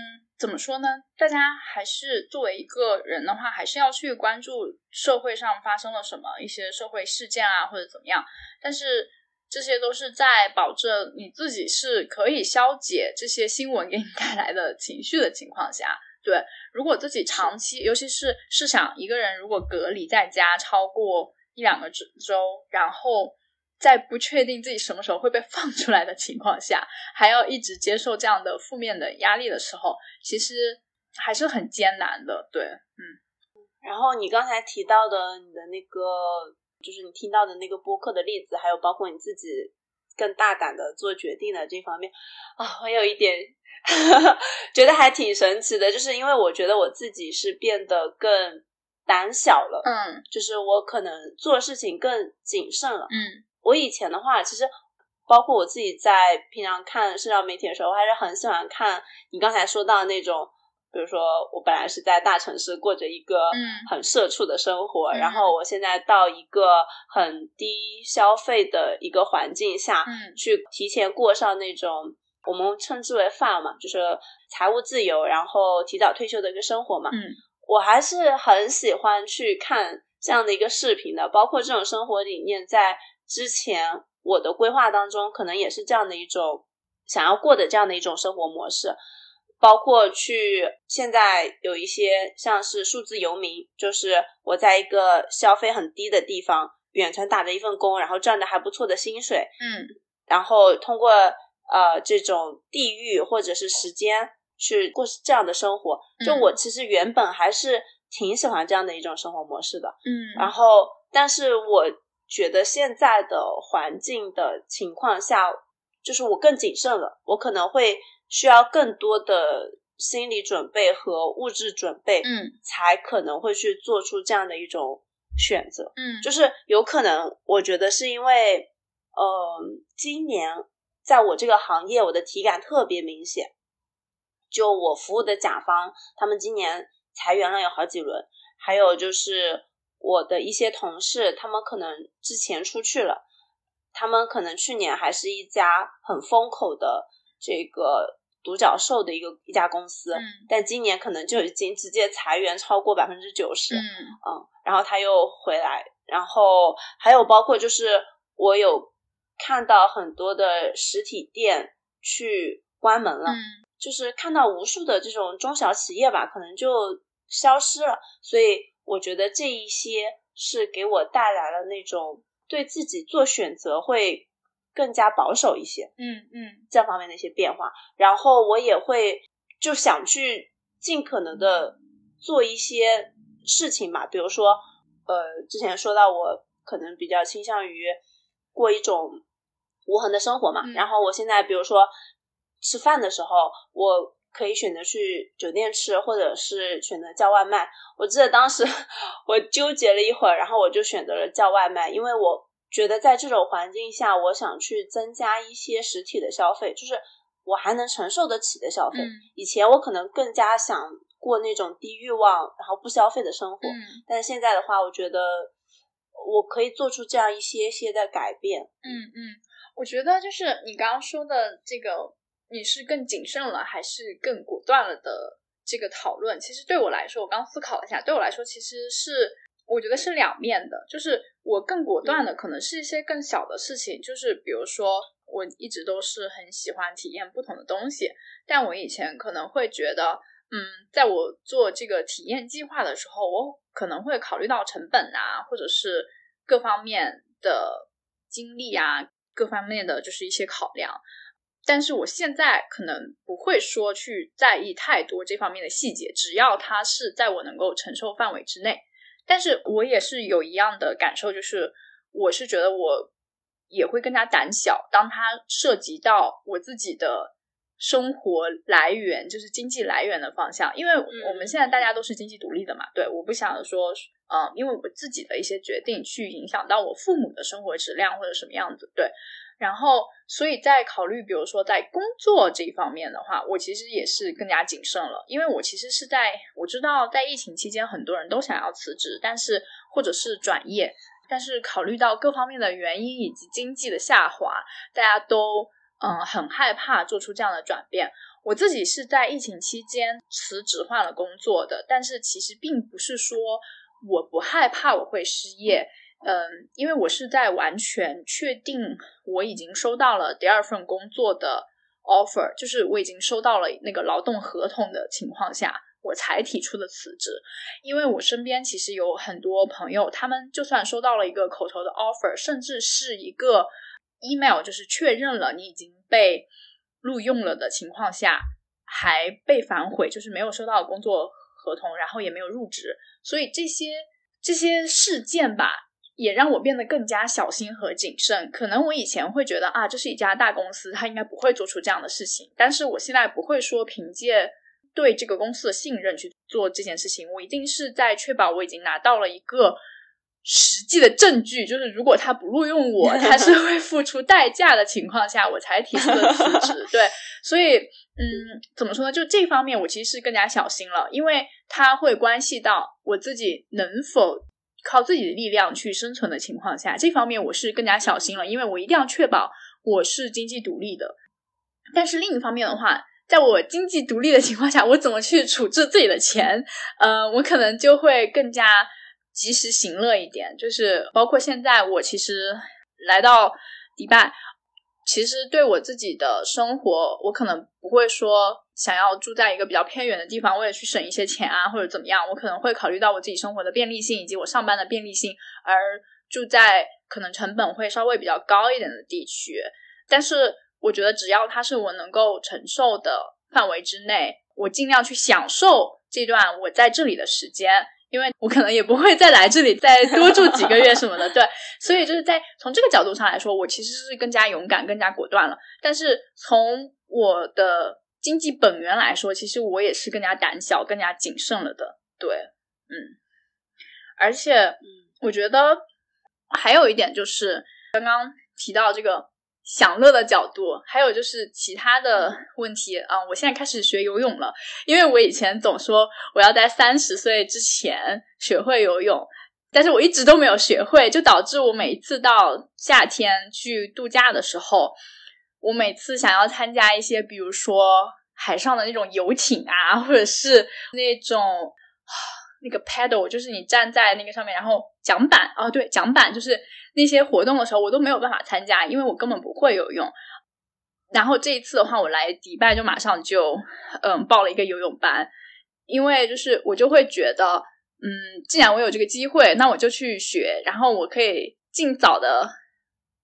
怎么说呢？大家还是作为一个人的话，还是要去关注社会上发生了什么一些社会事件啊，或者怎么样。但是这些都是在保证你自己是可以消解这些新闻给你带来的情绪的情况下。对，如果自己长期，尤其是试想一个人如果隔离在家超过一两个周，然后。在不确定自己什么时候会被放出来的情况下，还要一直接受这样的负面的压力的时候，其实还是很艰难的。对，嗯。然后你刚才提到的你的那个，就是你听到的那个播客的例子，还有包括你自己更大胆的做决定的这方面啊，我有一点 觉得还挺神奇的，就是因为我觉得我自己是变得更胆小了，嗯，就是我可能做事情更谨慎了，嗯。我以前的话，其实包括我自己在平常看社交媒体的时候，我还是很喜欢看你刚才说到的那种，比如说我本来是在大城市过着一个很社畜的生活，然后我现在到一个很低消费的一个环境下，嗯去提前过上那种我们称之为 “fun” 嘛，就是财务自由，然后提早退休的一个生活嘛。嗯，我还是很喜欢去看这样的一个视频的，包括这种生活理念在。之前我的规划当中，可能也是这样的一种想要过的这样的一种生活模式，包括去现在有一些像是数字游民，就是我在一个消费很低的地方远程打着一份工，然后赚的还不错的薪水，嗯，然后通过呃这种地域或者是时间去过这样的生活，就我其实原本还是挺喜欢这样的一种生活模式的，嗯，然后但是我。觉得现在的环境的情况下，就是我更谨慎了，我可能会需要更多的心理准备和物质准备，嗯，才可能会去做出这样的一种选择，嗯，就是有可能，我觉得是因为，嗯，今年在我这个行业，我的体感特别明显，就我服务的甲方，他们今年裁员了有好几轮，还有就是。我的一些同事，他们可能之前出去了，他们可能去年还是一家很风口的这个独角兽的一个一家公司，但今年可能就已经直接裁员超过百分之九十，嗯，然后他又回来，然后还有包括就是我有看到很多的实体店去关门了，就是看到无数的这种中小企业吧，可能就消失了，所以。我觉得这一些是给我带来了那种对自己做选择会更加保守一些，嗯嗯，这方面的一些变化。然后我也会就想去尽可能的做一些事情嘛，比如说，呃，之前说到我可能比较倾向于过一种无痕的生活嘛，然后我现在比如说吃饭的时候，我。可以选择去酒店吃，或者是选择叫外卖。我记得当时 我纠结了一会儿，然后我就选择了叫外卖，因为我觉得在这种环境下，我想去增加一些实体的消费，就是我还能承受得起的消费。以前我可能更加想过那种低欲望然后不消费的生活，但是现在的话，我觉得我可以做出这样一些些的改变。嗯嗯，我觉得就是你刚刚说的这个。你是更谨慎了，还是更果断了的这个讨论？其实对我来说，我刚思考了一下，对我来说其实是我觉得是两面的。就是我更果断的，可能是一些更小的事情，就是比如说我一直都是很喜欢体验不同的东西，但我以前可能会觉得，嗯，在我做这个体验计划的时候，我可能会考虑到成本啊，或者是各方面的精力啊，各方面的就是一些考量。但是我现在可能不会说去在意太多这方面的细节，只要它是在我能够承受范围之内。但是我也是有一样的感受，就是我是觉得我也会更加胆小，当它涉及到我自己的生活来源，就是经济来源的方向。因为我们现在大家都是经济独立的嘛，对，我不想说，嗯，因为我自己的一些决定去影响到我父母的生活质量或者什么样子，对。然后，所以在考虑，比如说在工作这一方面的话，我其实也是更加谨慎了，因为我其实是在我知道在疫情期间，很多人都想要辞职，但是或者是转业，但是考虑到各方面的原因以及经济的下滑，大家都嗯很害怕做出这样的转变。我自己是在疫情期间辞职换了工作的，但是其实并不是说我不害怕我会失业。嗯，因为我是在完全确定我已经收到了第二份工作的 offer，就是我已经收到了那个劳动合同的情况下，我才提出的辞职。因为我身边其实有很多朋友，他们就算收到了一个口头的 offer，甚至是一个 email，就是确认了你已经被录用了的情况下，还被反悔，就是没有收到工作合同，然后也没有入职。所以这些这些事件吧。也让我变得更加小心和谨慎。可能我以前会觉得啊，这是一家大公司，他应该不会做出这样的事情。但是我现在不会说凭借对这个公司的信任去做这件事情。我一定是在确保我已经拿到了一个实际的证据，就是如果他不录用我，他是 会付出代价的情况下，我才提出的辞职。对，所以嗯，怎么说呢？就这方面，我其实是更加小心了，因为它会关系到我自己能否。靠自己的力量去生存的情况下，这方面我是更加小心了，因为我一定要确保我是经济独立的。但是另一方面的话，在我经济独立的情况下，我怎么去处置自己的钱？呃，我可能就会更加及时行乐一点。就是包括现在，我其实来到迪拜。其实对我自己的生活，我可能不会说想要住在一个比较偏远的地方，为了去省一些钱啊，或者怎么样。我可能会考虑到我自己生活的便利性以及我上班的便利性，而住在可能成本会稍微比较高一点的地区。但是我觉得，只要它是我能够承受的范围之内，我尽量去享受这段我在这里的时间。因为我可能也不会再来这里再多住几个月什么的，对，所以就是在从这个角度上来说，我其实是更加勇敢、更加果断了。但是从我的经济本源来说，其实我也是更加胆小、更加谨慎了的。对，嗯，而且我觉得还有一点就是刚刚提到这个。享乐的角度，还有就是其他的问题啊。我现在开始学游泳了，因为我以前总说我要在三十岁之前学会游泳，但是我一直都没有学会，就导致我每一次到夏天去度假的时候，我每次想要参加一些，比如说海上的那种游艇啊，或者是那种那个 paddle，就是你站在那个上面，然后桨板啊，对，桨板就是。那些活动的时候，我都没有办法参加，因为我根本不会游泳。然后这一次的话，我来迪拜就马上就嗯报了一个游泳班，因为就是我就会觉得，嗯，既然我有这个机会，那我就去学，然后我可以尽早的、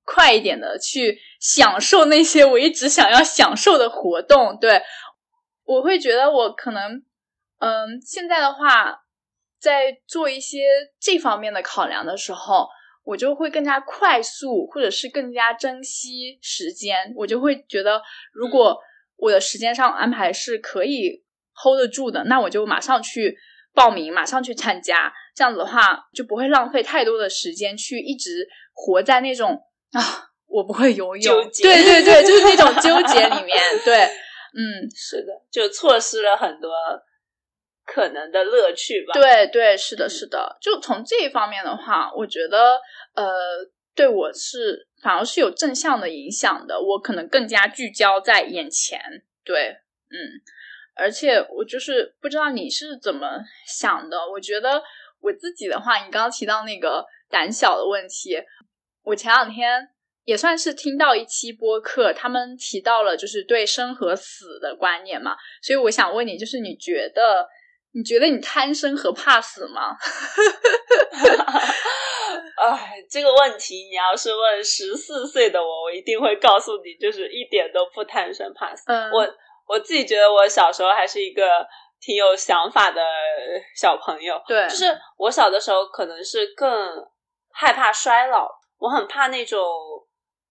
快一点的去享受那些我一直想要享受的活动。对，我会觉得我可能嗯现在的话，在做一些这方面的考量的时候。我就会更加快速，或者是更加珍惜时间。我就会觉得，如果我的时间上安排是可以 hold 得住的，那我就马上去报名，马上去参加。这样子的话，就不会浪费太多的时间去一直活在那种啊，我不会游泳，对对对，就是那种纠结里 面。对，嗯，是的，就错失了很多。可能的乐趣吧。对对，是的，是的。就从这一方面的话，我觉得呃，对我是反而是有正向的影响的。我可能更加聚焦在眼前。对，嗯。而且我就是不知道你是怎么想的。我觉得我自己的话，你刚刚提到那个胆小的问题，我前两天也算是听到一期播客，他们提到了就是对生和死的观念嘛，所以我想问你，就是你觉得你觉得你贪生和怕死吗？哎，这个问题你要是问十四岁的我，我一定会告诉你，就是一点都不贪生怕死。嗯，我我自己觉得我小时候还是一个挺有想法的小朋友。对，就是我小的时候可能是更害怕衰老，我很怕那种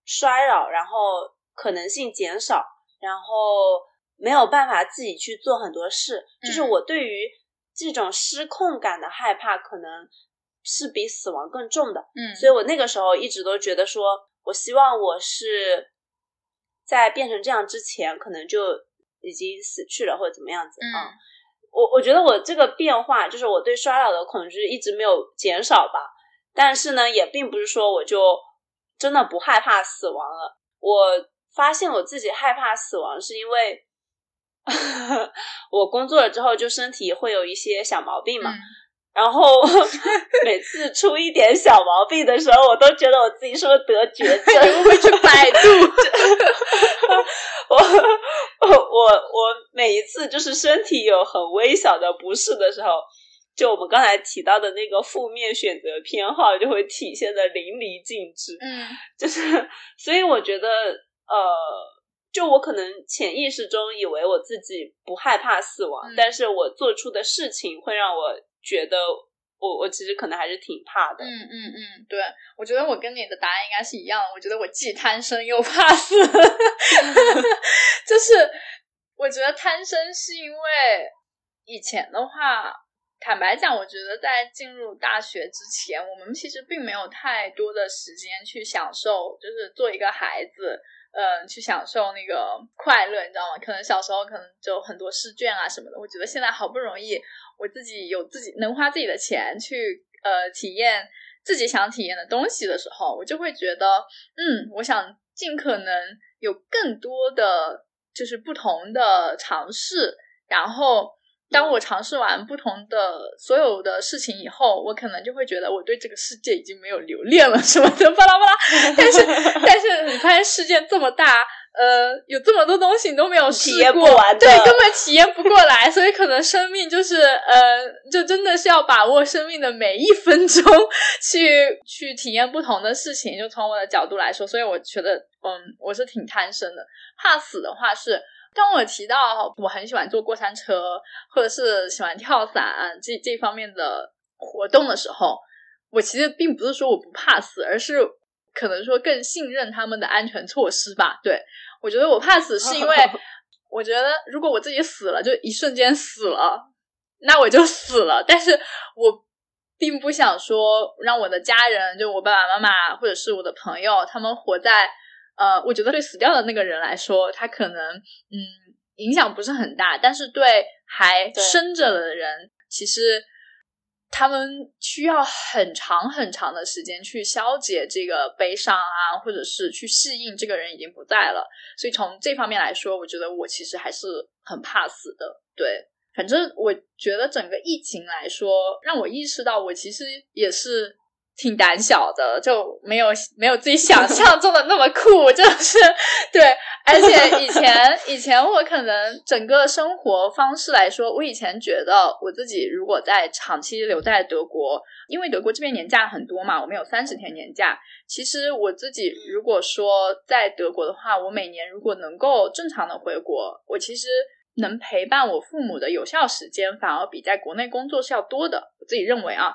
衰老，然后可能性减少，然后没有办法自己去做很多事。就是我对于这种失控感的害怕，可能。是比死亡更重的，嗯，所以我那个时候一直都觉得说，我希望我是在变成这样之前，可能就已经死去了或者怎么样子啊。我我觉得我这个变化，就是我对衰老的恐惧一直没有减少吧。但是呢，也并不是说我就真的不害怕死亡了。我发现我自己害怕死亡，是因为 我工作了之后，就身体会有一些小毛病嘛。然后每次出一点小毛病的时候，我都觉得我自己是不是得绝症？会不会去百度？我我我我每一次就是身体有很微小的不适的时候，就我们刚才提到的那个负面选择偏好就会体现的淋漓尽致。嗯，就是所以我觉得呃，就我可能潜意识中以为我自己不害怕死亡，但是我做出的事情会让我。觉得我我其实可能还是挺怕的，嗯嗯嗯，对，我觉得我跟你的答案应该是一样的。我觉得我既贪生又怕死，就是我觉得贪生是因为以前的话，坦白讲，我觉得在进入大学之前，我们其实并没有太多的时间去享受，就是做一个孩子，嗯，去享受那个快乐，你知道吗？可能小时候可能就很多试卷啊什么的。我觉得现在好不容易。我自己有自己能花自己的钱去呃体验自己想体验的东西的时候，我就会觉得，嗯，我想尽可能有更多的就是不同的尝试。然后，当我尝试完不同的所有的事情以后，我可能就会觉得我对这个世界已经没有留恋了什么的，巴拉巴拉。但是，但是你发现世界这么大。呃，有这么多东西你都没有体验过完，对，根本体验不过来，所以可能生命就是呃，就真的是要把握生命的每一分钟，去去体验不同的事情。就从我的角度来说，所以我觉得，嗯，我是挺贪生的。怕死的话是，当我提到我很喜欢坐过山车，或者是喜欢跳伞这这方面的活动的时候，我其实并不是说我不怕死，而是可能说更信任他们的安全措施吧。对。我觉得我怕死，是因为 我觉得如果我自己死了，就一瞬间死了，那我就死了。但是我并不想说让我的家人，就我爸爸妈妈或者是我的朋友，他们活在呃，我觉得对死掉的那个人来说，他可能嗯影响不是很大，但是对还生着的人，其实。他们需要很长很长的时间去消解这个悲伤啊，或者是去适应这个人已经不在了。所以从这方面来说，我觉得我其实还是很怕死的。对，反正我觉得整个疫情来说，让我意识到我其实也是。挺胆小的，就没有没有自己想象中的那么酷，就是对。而且以前以前我可能整个生活方式来说，我以前觉得我自己如果在长期留在德国，因为德国这边年假很多嘛，我们有三十天年假。其实我自己如果说在德国的话，我每年如果能够正常的回国，我其实能陪伴我父母的有效时间反而比在国内工作是要多的。我自己认为啊。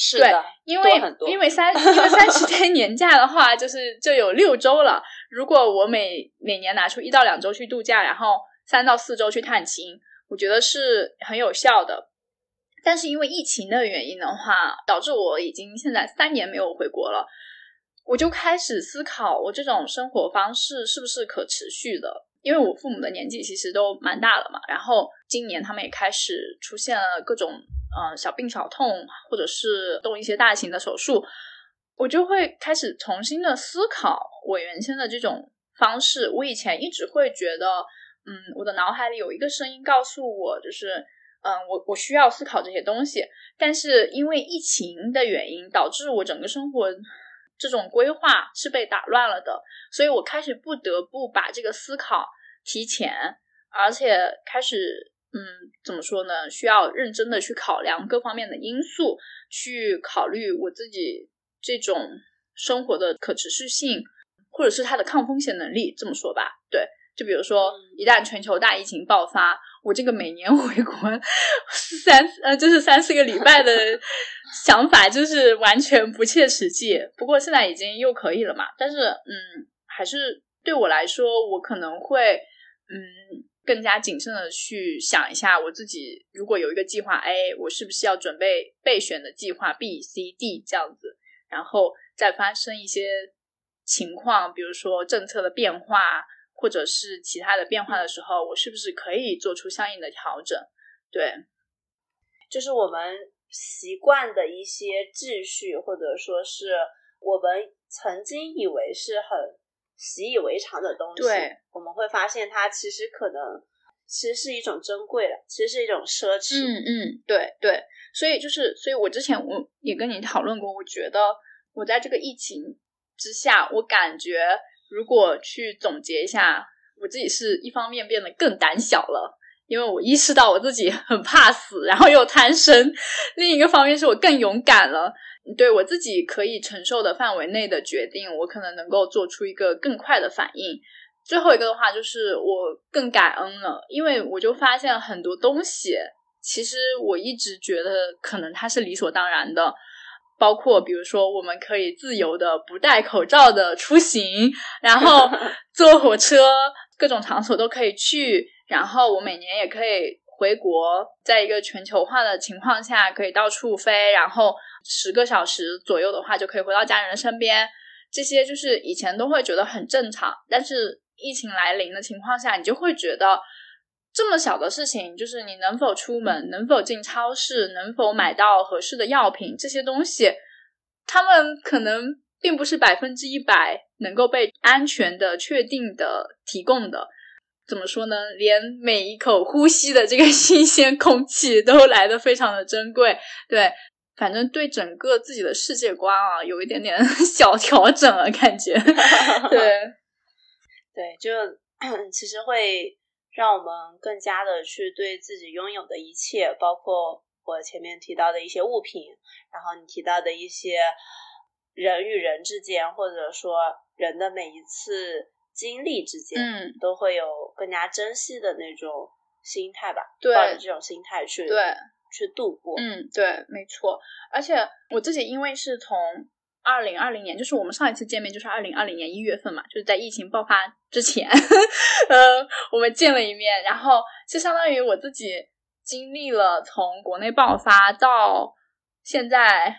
是的，因为因为三因为三十 天年假的话，就是就有六周了。如果我每每年拿出一到两周去度假，然后三到四周去探亲，我觉得是很有效的。但是因为疫情的原因的话，导致我已经现在三年没有回国了，我就开始思考我这种生活方式是不是可持续的。因为我父母的年纪其实都蛮大了嘛，然后今年他们也开始出现了各种。嗯，小病小痛，或者是动一些大型的手术，我就会开始重新的思考我原先的这种方式。我以前一直会觉得，嗯，我的脑海里有一个声音告诉我，就是，嗯，我我需要思考这些东西。但是因为疫情的原因，导致我整个生活这种规划是被打乱了的，所以我开始不得不把这个思考提前，而且开始嗯，怎么说呢？需要认真的去考量各方面的因素，去考虑我自己这种生活的可持续性，或者是它的抗风险能力。这么说吧，对，就比如说一旦全球大疫情爆发。我这个每年 回国三呃，就是三四个礼拜的 想法，就是完全不切实际。不过现在已经又可以了嘛。但是，嗯，还是对我来说，我可能会嗯更加谨慎的去想一下，我自己如果有一个计划 A，我是不是要准备备选的计划 B、C、D 这样子，然后再发生一些情况，比如说政策的变化。或者是其他的变化的时候，我是不是可以做出相应的调整？对，就是我们习惯的一些秩序，或者说是我们曾经以为是很习以为常的东西，对，我们会发现它其实可能其实是一种珍贵的，其实是一种奢侈。嗯嗯，对对，所以就是，所以我之前我也跟你讨论过，我觉得我在这个疫情之下，我感觉。如果去总结一下，我自己是一方面变得更胆小了，因为我意识到我自己很怕死，然后又贪生；另一个方面是我更勇敢了，对我自己可以承受的范围内的决定，我可能能够做出一个更快的反应。最后一个的话就是我更感恩了，因为我就发现很多东西，其实我一直觉得可能它是理所当然的。包括比如说，我们可以自由的不戴口罩的出行，然后 坐火车，各种场所都可以去。然后我每年也可以回国，在一个全球化的情况下，可以到处飞。然后十个小时左右的话，就可以回到家人的身边。这些就是以前都会觉得很正常，但是疫情来临的情况下，你就会觉得。这么小的事情，就是你能否出门，能否进超市，能否买到合适的药品，这些东西，他们可能并不是百分之一百能够被安全的、确定的提供的。怎么说呢？连每一口呼吸的这个 新鲜空气都来得非常的珍贵。对，反正对整个自己的世界观啊，有一点点 小调整了，感觉。对，对，就 其实会。让我们更加的去对自己拥有的一切，包括我前面提到的一些物品，然后你提到的一些人与人之间，或者说人的每一次经历之间，嗯，都会有更加珍惜的那种心态吧，对，抱着这种心态去对去度过，嗯，对，没错。而且我自己因为是从。二零二零年，就是我们上一次见面，就是二零二零年一月份嘛，就是在疫情爆发之前，呃，我们见了一面，然后就相当于我自己经历了从国内爆发到现在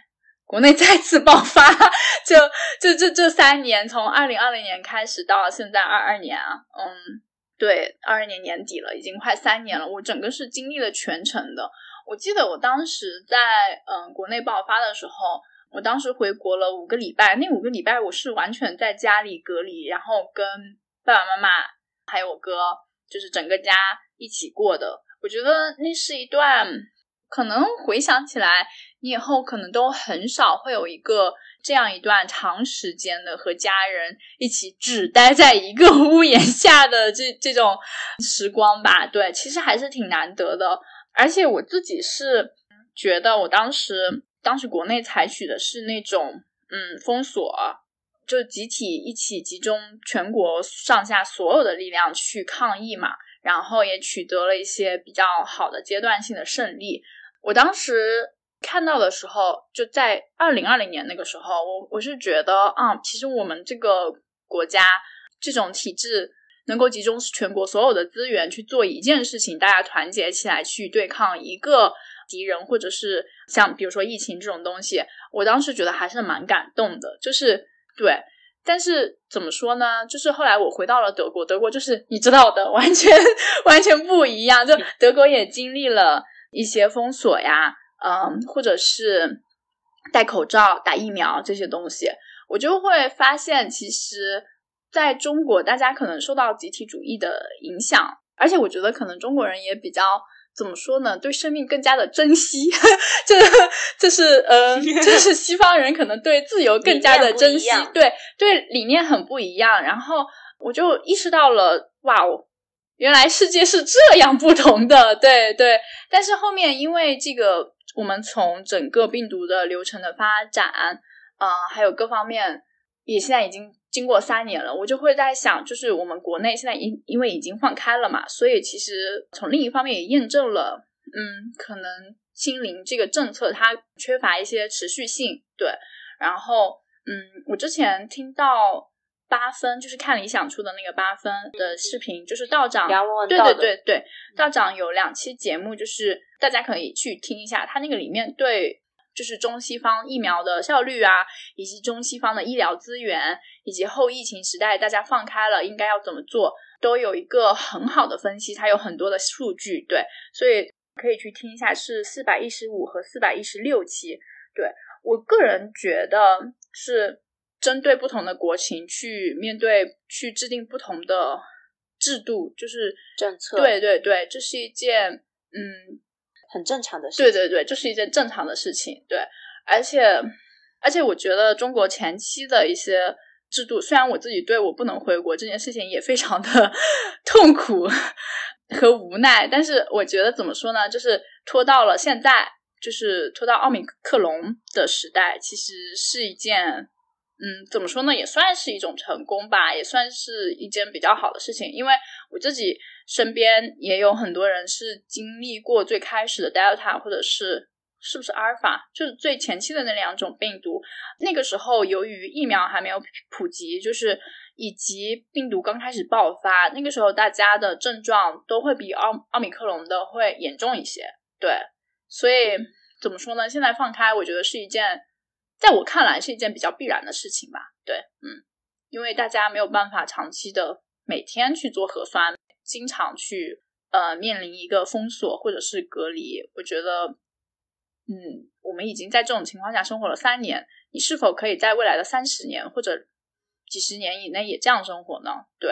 国内再次爆发，就就这这三年，从二零二零年开始到现在二二年啊，嗯，对，二二年年底了，已经快三年了，我整个是经历了全程的。我记得我当时在嗯国内爆发的时候。我当时回国了五个礼拜，那五个礼拜我是完全在家里隔离，然后跟爸爸妈妈还有我哥，就是整个家一起过的。我觉得那是一段，可能回想起来，你以后可能都很少会有一个这样一段长时间的和家人一起只待在一个 屋檐下的这这种时光吧。对，其实还是挺难得的。而且我自己是觉得，我当时。当时国内采取的是那种嗯封锁，就集体一起集中全国上下所有的力量去抗疫嘛，然后也取得了一些比较好的阶段性的胜利。我当时看到的时候，就在二零二零年那个时候，我我是觉得啊，其实我们这个国家这种体制能够集中全国所有的资源去做一件事情，大家团结起来去对抗一个。敌人，或者是像比如说疫情这种东西，我当时觉得还是蛮感动的，就是对。但是怎么说呢？就是后来我回到了德国，德国就是你知道的，完全 完全不一样。就德国也经历了一些封锁呀，嗯，或者是戴口罩、打疫苗这些东西，我就会发现，其实在中国，大家可能受到集体主义的影响，而且我觉得可能中国人也比较。怎么说呢？对生命更加的珍惜，这这是呃，这是西方人可能对自由更加的珍惜，对对，理念很不一样。然后我就意识到了，哇哦，原来世界是这样不同的，对对。但是后面因为这个，我们从整个病毒的流程的发展，啊，还有各方面，也现在已经。经过三年了，我就会在想，就是我们国内现在因因为已经放开了嘛，所以其实从另一方面也验证了，嗯，可能清零这个政策它缺乏一些持续性，对。然后，嗯，我之前听到八分，就是看理想出的那个八分的视频，就是道长，对对对对，道长有两期节目，就是大家可以去听一下，他那个里面对。就是中西方疫苗的效率啊，以及中西方的医疗资源，以及后疫情时代大家放开了应该要怎么做，都有一个很好的分析。它有很多的数据，对，所以可以去听一下，是四百一十五和四百一十六期。对我个人觉得是针对不同的国情去面对，去制定不同的制度，就是政策。对对对，这是一件嗯。很正常的事情，对对对，这是一件正常的事情。对，而且而且，我觉得中国前期的一些制度，虽然我自己对我不能回国这件事情也非常的 痛苦和无奈，但是我觉得怎么说呢，就是拖到了现在，就是拖到奥密克戎的时代，其实是一件，嗯，怎么说呢，也算是一种成功吧，也算是一件比较好的事情，因为我自己。身边也有很多人是经历过最开始的 Delta，或者是是不是阿尔法，就是最前期的那两种病毒。那个时候，由于疫苗还没有普及，就是以及病毒刚开始爆发，那个时候大家的症状都会比奥奥米克戎的会严重一些。对，所以怎么说呢？现在放开，我觉得是一件，在我看来是一件比较必然的事情吧。对，嗯，因为大家没有办法长期的每天去做核酸。经常去呃面临一个封锁或者是隔离，我觉得，嗯，我们已经在这种情况下生活了三年，你是否可以在未来的三十年或者几十年以内也这样生活呢？对，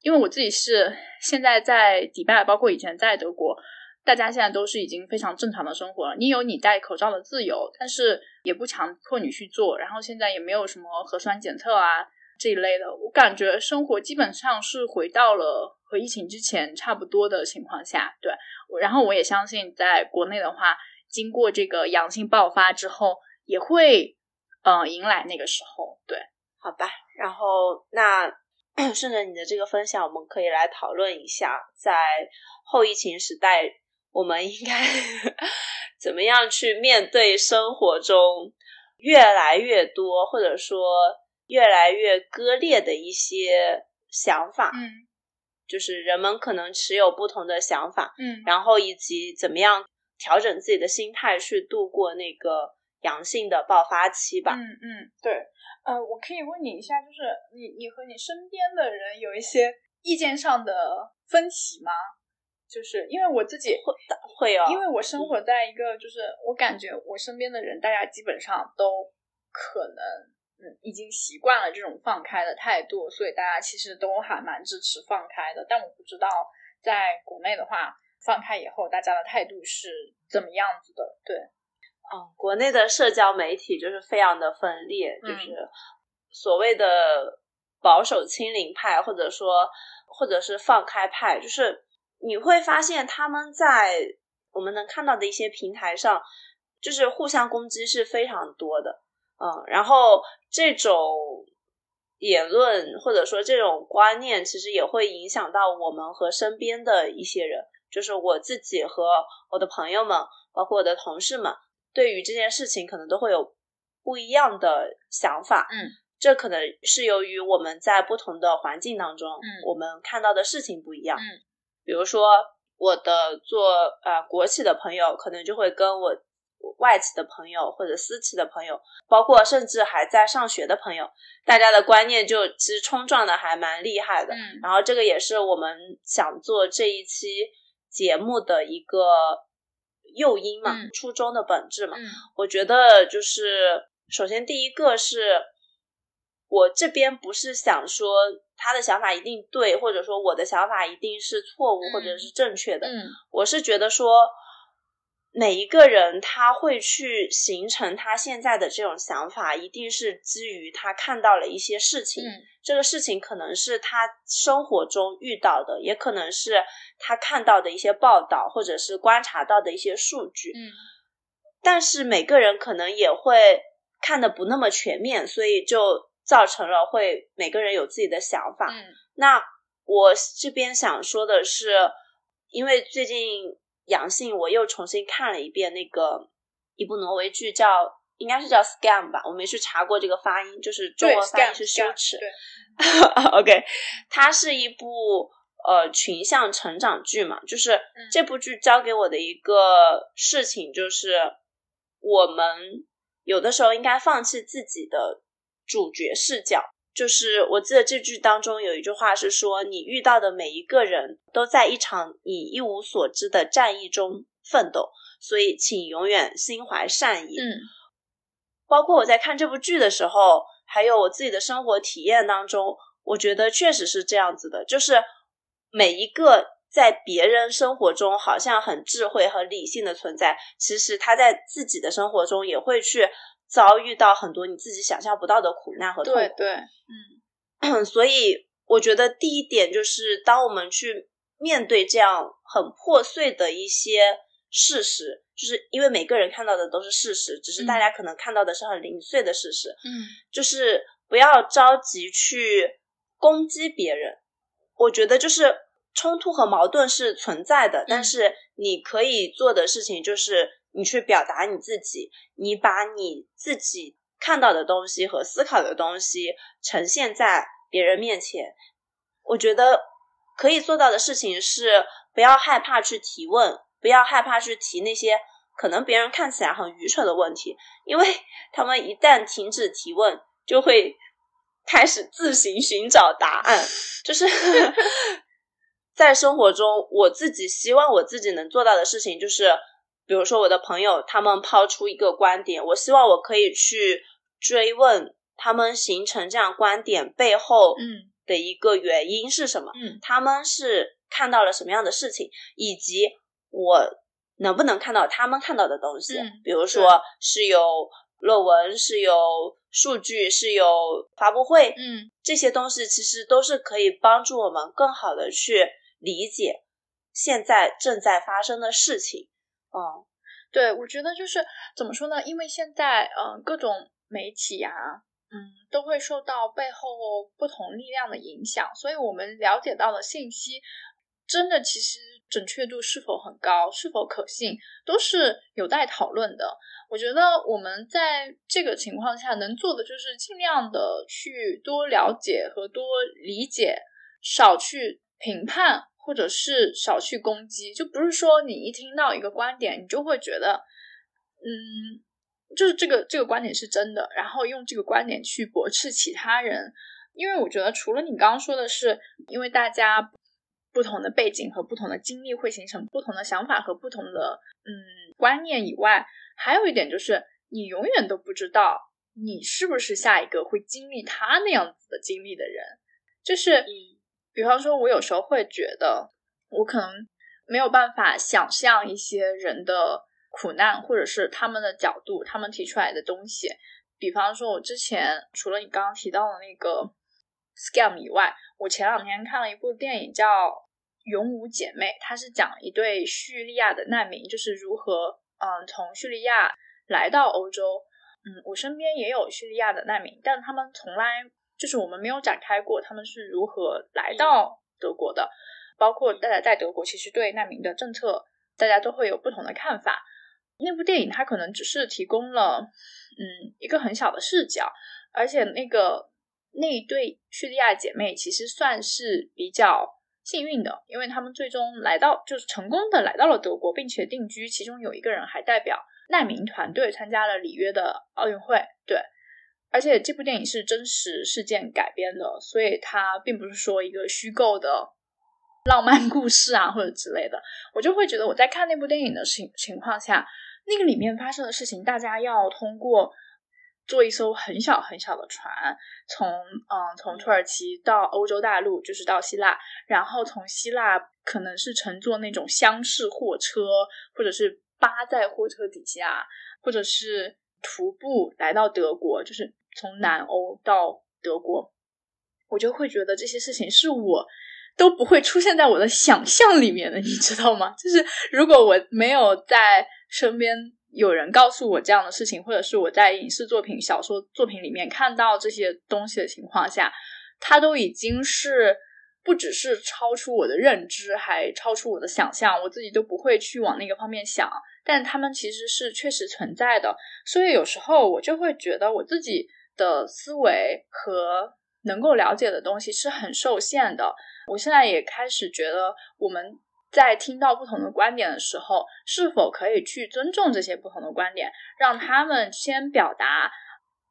因为我自己是现在在迪拜，包括以前在德国，大家现在都是已经非常正常的生活了。你有你戴口罩的自由，但是也不强迫你去做，然后现在也没有什么核酸检测啊。这一类的，我感觉生活基本上是回到了和疫情之前差不多的情况下。对，然后我也相信，在国内的话，经过这个阳性爆发之后，也会呃迎来那个时候。对，好吧。然后那 顺着你的这个分享，我们可以来讨论一下，在后疫情时代，我们应该 怎么样去面对生活中越来越多，或者说。越来越割裂的一些想法，嗯，就是人们可能持有不同的想法，嗯，然后以及怎么样调整自己的心态去度过那个阳性的爆发期吧。嗯嗯，对，呃，我可以问你一下，就是你你和你身边的人有一些意见上的分歧吗？就是因为我自己会会有，因为我生活在一个就是我感觉我身边的人，大家基本上都可能。嗯，已经习惯了这种放开的态度，所以大家其实都还蛮支持放开的。但我不知道在国内的话，放开以后大家的态度是怎么样子的。对，嗯，国内的社交媒体就是非常的分裂，就是所谓的保守清零派，或者说或者是放开派，就是你会发现他们在我们能看到的一些平台上，就是互相攻击是非常多的。嗯，然后这种言论或者说这种观念，其实也会影响到我们和身边的一些人，就是我自己和我的朋友们，包括我的同事们，对于这件事情可能都会有不一样的想法。嗯，这可能是由于我们在不同的环境当中，嗯，我们看到的事情不一样。嗯，比如说我的做呃国企的朋友，可能就会跟我。外企的朋友或者私企的朋友，包括甚至还在上学的朋友，大家的观念就其实冲撞的还蛮厉害的。嗯，然后这个也是我们想做这一期节目的一个诱因嘛，初衷的本质嘛。嗯，我觉得就是首先第一个是我这边不是想说他的想法一定对，或者说我的想法一定是错误或者是正确的。嗯我是觉得说，每一个人他会去形成他现在的这种想法，一定是基于他看到了一些事情。嗯这个事情可能是他生活中遇到的，也可能是他看到的一些报道，或者是观察到的一些数据。嗯但是每个人可能也会看的不那么全面，所以就造成了会每个人有自己的想法。嗯那我这边想说的是，因为最近阳性，我又重新看了一遍那个一部挪威剧叫。应该是叫 scam 吧，我没去查过这个发音，就是中对文翻译是羞耻。对 OK，它是一部呃群像成长剧嘛，就是这部剧教给我的一个事情就是，我们有的时候应该放弃自己的主角视角。就是我记得这句当中有一句话是说，你遇到的每一个人都在一场你一无所知的战役中奋斗，所以请永远心怀善意。嗯包括我在看这部剧的时候，还有我自己的生活体验当中，我觉得确实是这样子的，就是每一个在别人生活中好像很智慧和理性的存在，其实他在自己的生活中也会去遭遇到很多你自己想象不到的苦难和痛苦。对对，嗯 所以我觉得第一点就是，当我们去面对这样很破碎的一些事实，就是因为每个人看到的都是事实，只是大家可能看到的是很零碎的事实，嗯就是不要着急去攻击别人。我觉得就是冲突和矛盾是存在的，但是你可以做的事情就是你去表达你自己，你把你自己看到的东西和思考的东西呈现在别人面前。我觉得可以做到的事情是不要害怕去提问，不要害怕去提那些可能别人看起来很愚蠢的问题，因为 他们一旦停止提问，就会 开始自行寻找答案。就是 在生活中，我自己希望我自己能做到的事情，就是比如说我的朋友他们抛出一个观点，我希望我可以去追问他们形成这样观点背后嗯的一个原因是什么。嗯他们是看到了什么样的事情，以及我能不能看到他们看到的东西。嗯比如说是有论文，是有数据，是有发布会，嗯这些东西其实都是可以帮助我们更好的去理解现在正在发生的事情。嗯对，我觉得就是怎么说呢？因为现在嗯、各种媒体啊，嗯，都会受到背后不同力量的影响，所以我们了解到的信息，真的其实准确度是否很高，是否可信，都是有待讨论的。我觉得我们在这个情况下能做的就是尽量的去多了解和多理解，少去评判。或者是少去攻击，就不是说你一听到一个观点，你就会觉得，嗯，就是这个这个观点是真的，然后用这个观点去驳斥其他人。因为我觉得，除了你刚刚说的是，因为大家不同的背景和不同的经历会形成不同的想法和不同的嗯观念以外，还有一点就是，你永远都不知道你是不是下一个会经历他那样子的经历的人，就是。比方说，我有时候会觉得，我可能没有办法想象一些人的苦难，或者是他们的角度，他们提出来的东西。比方说，我之前除了你刚刚提到的那个 scam 以外，我前两天看了一部电影叫《勇武姐妹》，它是讲一对叙利亚的难民，就是如何嗯从叙利亚来到欧洲。嗯，我身边也有叙利亚的难民，但他们从来。就是我们没有展开过他们是如何来到德国的，包括大家在德国其实对难民的政策，大家都会有不同的看法。那部电影它可能只是提供了嗯一个很小的视角，而且那个那一对叙利亚姐妹其实算是比较幸运的，因为他们最终来到就是成功的来到了德国，并且定居，其中有一个人还代表难民团队参加了里约的奥运会，对。而且这部电影是真实事件改编的，所以它并不是说一个虚构的浪漫故事啊或者之类的。我就会觉得我在看那部电影的情情况下，那个里面发生的事情，大家要通过坐一艘很小很小的船，从嗯从土耳其到欧洲大陆，就是到希腊，然后从希腊可能是乘坐那种厢式货车，或者是扒在货车底下，或者是徒步来到德国，就是从南欧到德国，我就会觉得这些事情是我。都不会出现在我的想象里面的，你知道吗？就是如果我没有在身边有人告诉我这样的事情，或者是我在影视作品、小说作品里面看到这些东西的情况下，它都已经是不只是超出我的认知，还超出我的想象，我自己都不会去往那个方面想。但他们其实是确实存在的，所以有时候我就会觉得我自己的思维和能够了解的东西是很受限的。我现在也开始觉得，我们在听到不同的观点的时候，是否可以去尊重这些不同的观点，让他们先表达，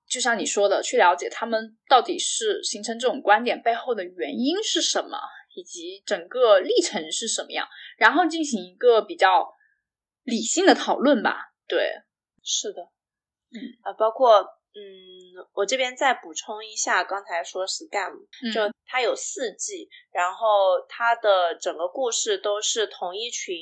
就像你说的，去了解他们到底是形成这种观点背后的原因是什么，以及整个历程是什么样，然后进行一个比较理性的讨论吧。对，是的，嗯啊，包括。嗯，我这边再补充一下，刚才说 scam，就它有四季，然后它的整个故事都是同一群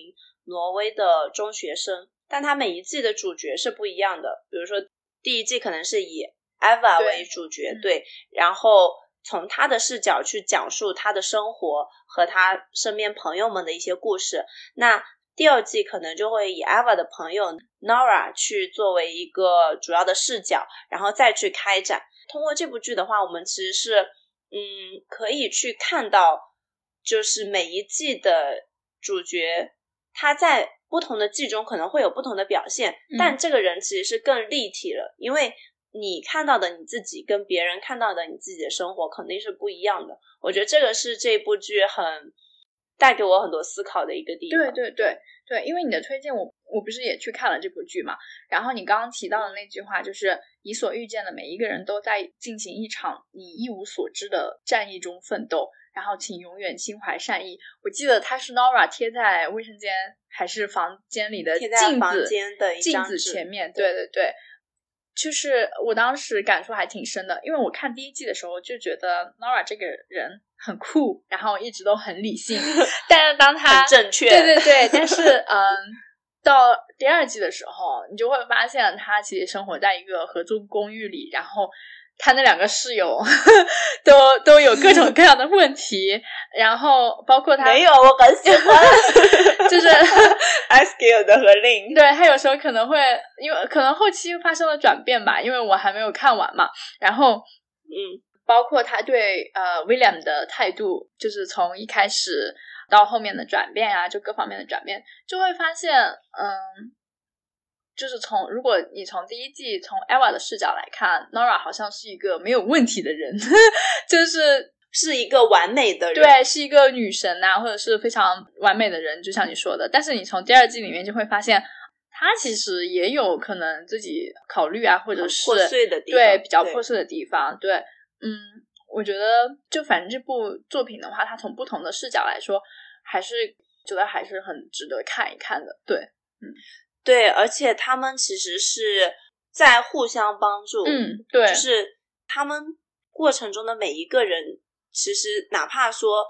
挪威的中学生，但它每一季的主角是不一样的。比如说第一季可能是以 Eva 为主角，对，然后从他的视角去讲述他的生活和他身边朋友们的一些故事。那第二季可能就会以 Ava 的朋友 Nora 去作为一个主要的视角，然后再去开展。通过这部剧的话，我们其实是嗯可以去看到，就是每一季的主角他在不同的季中可能会有不同的表现，但这个人其实是更立体了，因为你看到的你自己跟别人看到的你自己的生活肯定是不一样的。我觉得这个是这部剧很。带给我很多思考的一个地方。对对对对，因为你的推荐，我我不是也去看了这部剧嘛。然后你刚刚提到的那句话，就是你所遇见的每一个人都在进行一场你一无所知的战役中奋斗。然后请永远心怀善意。我记得它是 Nora 贴在卫生间还是房间里的镜子镜子前面。对对对。就是我当时感触还挺深的，因为我看第一季的时候就觉得 Nora 这个人很酷，然后一直都很理性。但是当他正确，对对对，但是嗯，到第二季的时候，你就会发现他其实生活在一个合租公寓里，然后。他那两个室友 都都有各种各样的问题，然后包括他没有，我很喜欢，就是 Askill 的和 Lin，对他有时候可能会因为可能后期发生了转变吧，因为我还没有看完嘛。然后嗯，包括他对呃 William 的态度，就是从一开始到后面的转变啊，就各方面的转变，就会发现嗯。就是从如果你从第一季从 Eva 的视角来看，Nora 好像是一个没有问题的人，就是是一个完美的人，对，是一个女神呐，或者是非常完美的人，就像你说的。但是你从第二季里面就会发现，他其实也有可能自己考虑啊，或者是破碎的地方，对，比较破碎的地方。对，嗯，我觉得就反正这部作品的话，它从不同的视角来说，还是觉得还是很值得看一看的。对，嗯。对，而且他们其实是在互相帮助。嗯，对，就是他们过程中的每一个人，其实哪怕说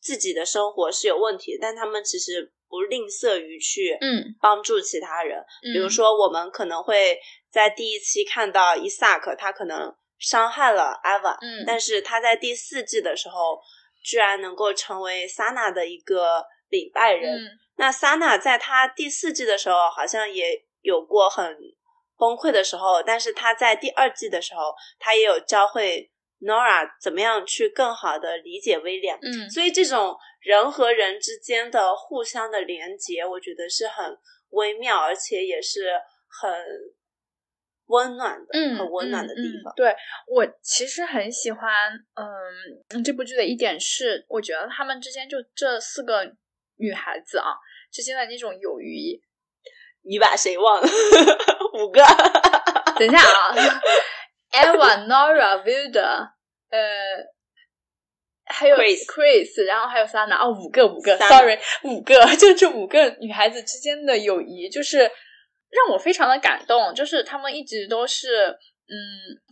自己的生活是有问题，但他们其实不吝啬于去嗯帮助其他人。比如说，我们可能会在第一期看到伊萨克，他可能伤害了 Eva，，嗯，但是他在第四季的时候，居然能够成为 Sana 的一个领拜人。那 Sana 在他第四季的时候，好像也有过很崩溃的时候，但是他在第二季的时候，他也有教会 Nora 怎么样去更好的理解威廉。嗯，所以这种人和人之间的互相的连接，我觉得是很微妙，而且也是很温暖的，嗯，很温暖的地方。对我其实很喜欢，嗯，这部剧的一点是，我觉得他们之间就这四个。女孩子啊之间的那种友谊，你把谁忘了？五个？等一下啊，Eva、Nora、Vilda，呃，还有 Chris，然后还有 Sana，哦，五个，五个，Sorry，五个，就这五个女孩子之间的友谊，就是让我非常的感动。就是他们一直都是嗯，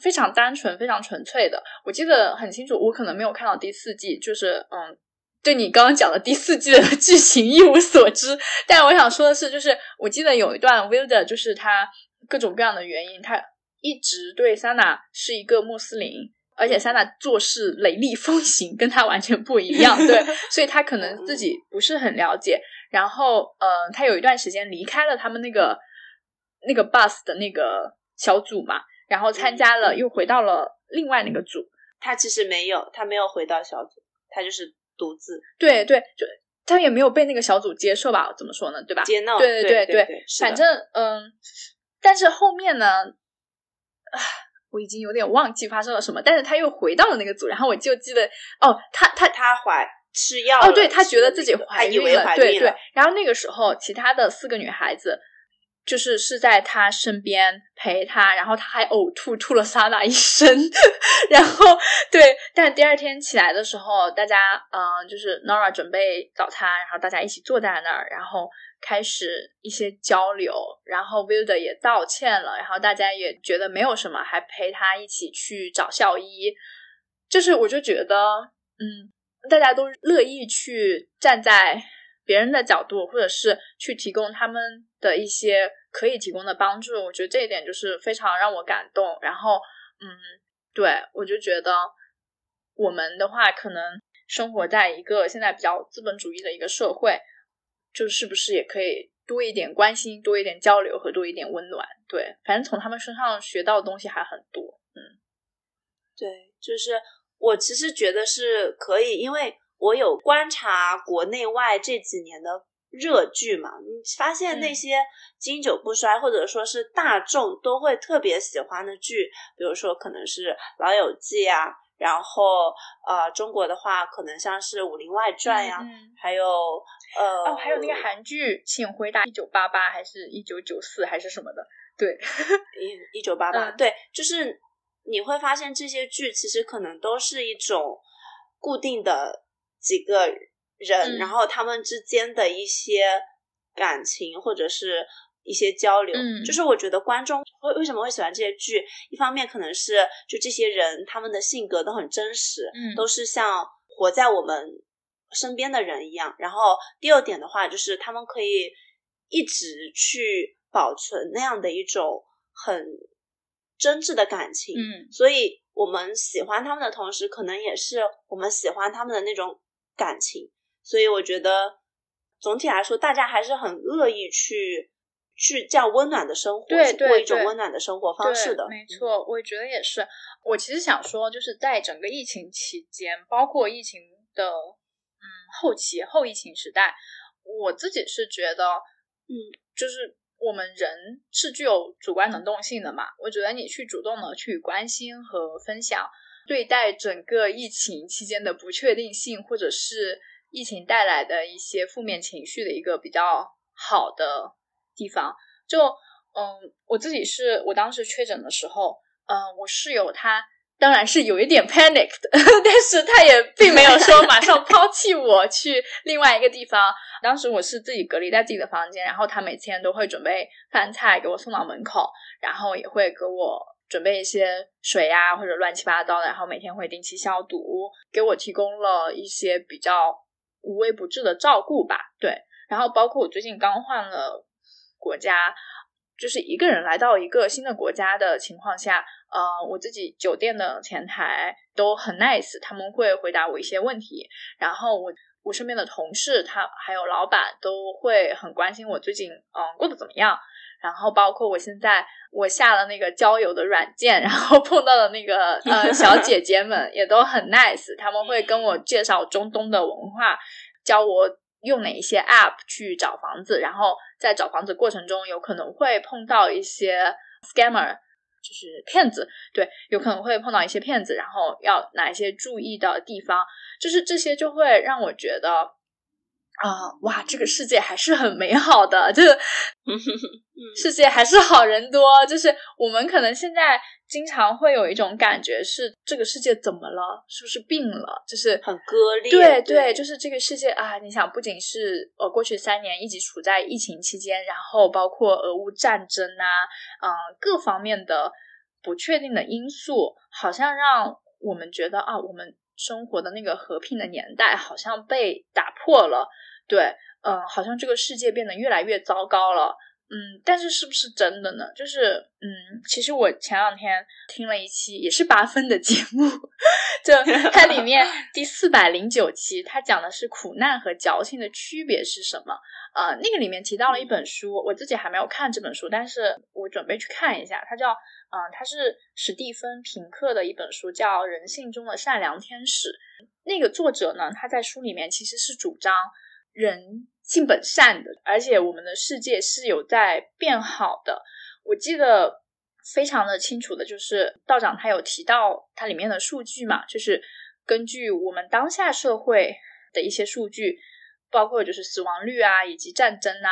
非常单纯，非常纯粹的。我记得很清楚，我可能没有看到第四季，就是嗯，对你刚刚讲的第四季的剧情一无所知。但我想说的是，就是我记得有一段 w i l d 就是他各种各样的原因，他一直对 Sana 是一个穆斯林，而且 Sana 做事雷厉风行，跟他完全不一样，对，所以他可能自己不是很了解。然后，呃，他有一段时间离开了他们那个那个 bus 的那个小组嘛。然后参加了，又回到了另外那个组。他其实没有，他没有回到小组，他就是独自。对对，就他也没有被那个小组接受吧？怎么说呢？对吧？接纳。对对对对，反正嗯，但是后面呢，啊，我已经有点忘记发生了什么。但是他又回到了那个组，然后我就记得，哦，他他他怀吃药哦，对他觉得自己怀孕了，对对。然后那个时候，其他的四个女孩子。就是是在他身边陪他，然后他还呕吐，吐了萨娜一身。然后对，但第二天起来的时候，大家嗯，就是 Nora 准备早餐，然后大家一起坐在那儿，然后开始一些交流。然后 w i l d 也道歉了，然后大家也觉得没有什么，还陪他一起去找校医。就是我就觉得，嗯，大家都乐意去站在别人的角度，或者是去提供他们的一些。可以提供的帮助，我觉得这一点就是非常让我感动。然后，嗯，对我就觉得我们的话，可能生活在一个现在比较资本主义的一个社会，就是不是也可以多一点关心，多一点交流和多一点温暖？对，反正从他们身上学到的东西还很多。嗯，对，就是我其实觉得是可以，因为我有观察国内外这几年的。热剧嘛，你发现那些经久不衰，或者说是大众都会特别喜欢的剧，比如说可能是《老友记》啊，然后呃，中国的话可能像是《武林外传》呀，还有呃，哦，还有那个韩剧《请回答一九八八》还是一九九四还是什么的，对，一一九八八，对，就是你会发现这些剧其实可能都是一种固定的几个。人，然后他们之间的一些感情或者是一些交流，就是我觉得观众会为什么会喜欢这些剧，一方面可能是就这些人他们的性格都很真实，嗯，都是像活在我们身边的人一样。然后第二点的话，就是他们可以一直去保存那样的一种很真挚的感情，嗯，所以我们喜欢他们的同时，可能也是我们喜欢他们的那种感情。所以我觉得，总体来说，大家还是很乐意去去这样温暖的生活，过一种温暖的生活方式的。没错，我觉得也是。我其实想说，就是在整个疫情期间，包括疫情的嗯后期、后疫情时代，我自己是觉得，嗯，就是我们人是具有主观能动性的嘛。我觉得你去主动的去关心和分享，对待整个疫情期间的不确定性，或者是。疫情带来的一些负面情绪的一个比较好的地方，就嗯，我自己是我当时确诊的时候，嗯，我室友他当然是有一点 panicked，但是他也并没有说马上抛弃我去另外一个地方。当时我是自己隔离在自己的房间，然后他每天都会准备饭菜给我送到门口，然后也会给我准备一些水呀或者乱七八糟的，然后每天会定期消毒，给我提供了一些比较。无微不至的照顾吧，对。然后包括我最近刚换了国家，就是一个人来到一个新的国家的情况下，呃，我自己酒店的前台都很 nice，他们会回答我一些问题。然后我我身边的同事，他还有老板都会很关心我最近嗯过得怎么样。然后包括我现在我下了那个交友的软件，然后碰到的那个呃小姐姐们 也都很 nice，他们会跟我介绍中东的文化，教我用哪一些 app 去找房子，然后在找房子过程中有可能会碰到一些 scammer，就是骗子，对，有可能会碰到一些骗子，然后要哪一些注意的地方，就是这些就会让我觉得。啊，哇，这个世界还是很美好的，就是世界还是好人多。就是我们可能现在经常会有一种感觉，是这个世界怎么了？是不是病了？就是很割裂。对对，就是这个世界啊！你想，不仅是呃过去三年一直处在疫情期间，然后包括俄乌战争啊，嗯，各方面的不确定的因素，好像让我们觉得啊，我们生活的那个和平的年代好像被打破了。对，嗯，好像这个世界变得越来越糟糕了。嗯，但是是不是真的呢？就是，嗯，其实我前两天听了一期也是八分的节目，就它里面 第四百零九期，它讲的是苦难和矫情的区别是什么？呃，那个里面提到了一本书，我自己还没有看这本书，但是我准备去看一下。它叫，嗯，它是史蒂芬平克的一本书，叫《人性中的善良天使》。那个作者呢，他在书里面其实是主张人。性本善的，而且我们的世界是有在变好的。我记得非常的清楚的，就是道长他有提到它里面的数据嘛，就是根据我们当下社会的一些数据，包括就是死亡率啊，以及战争啊、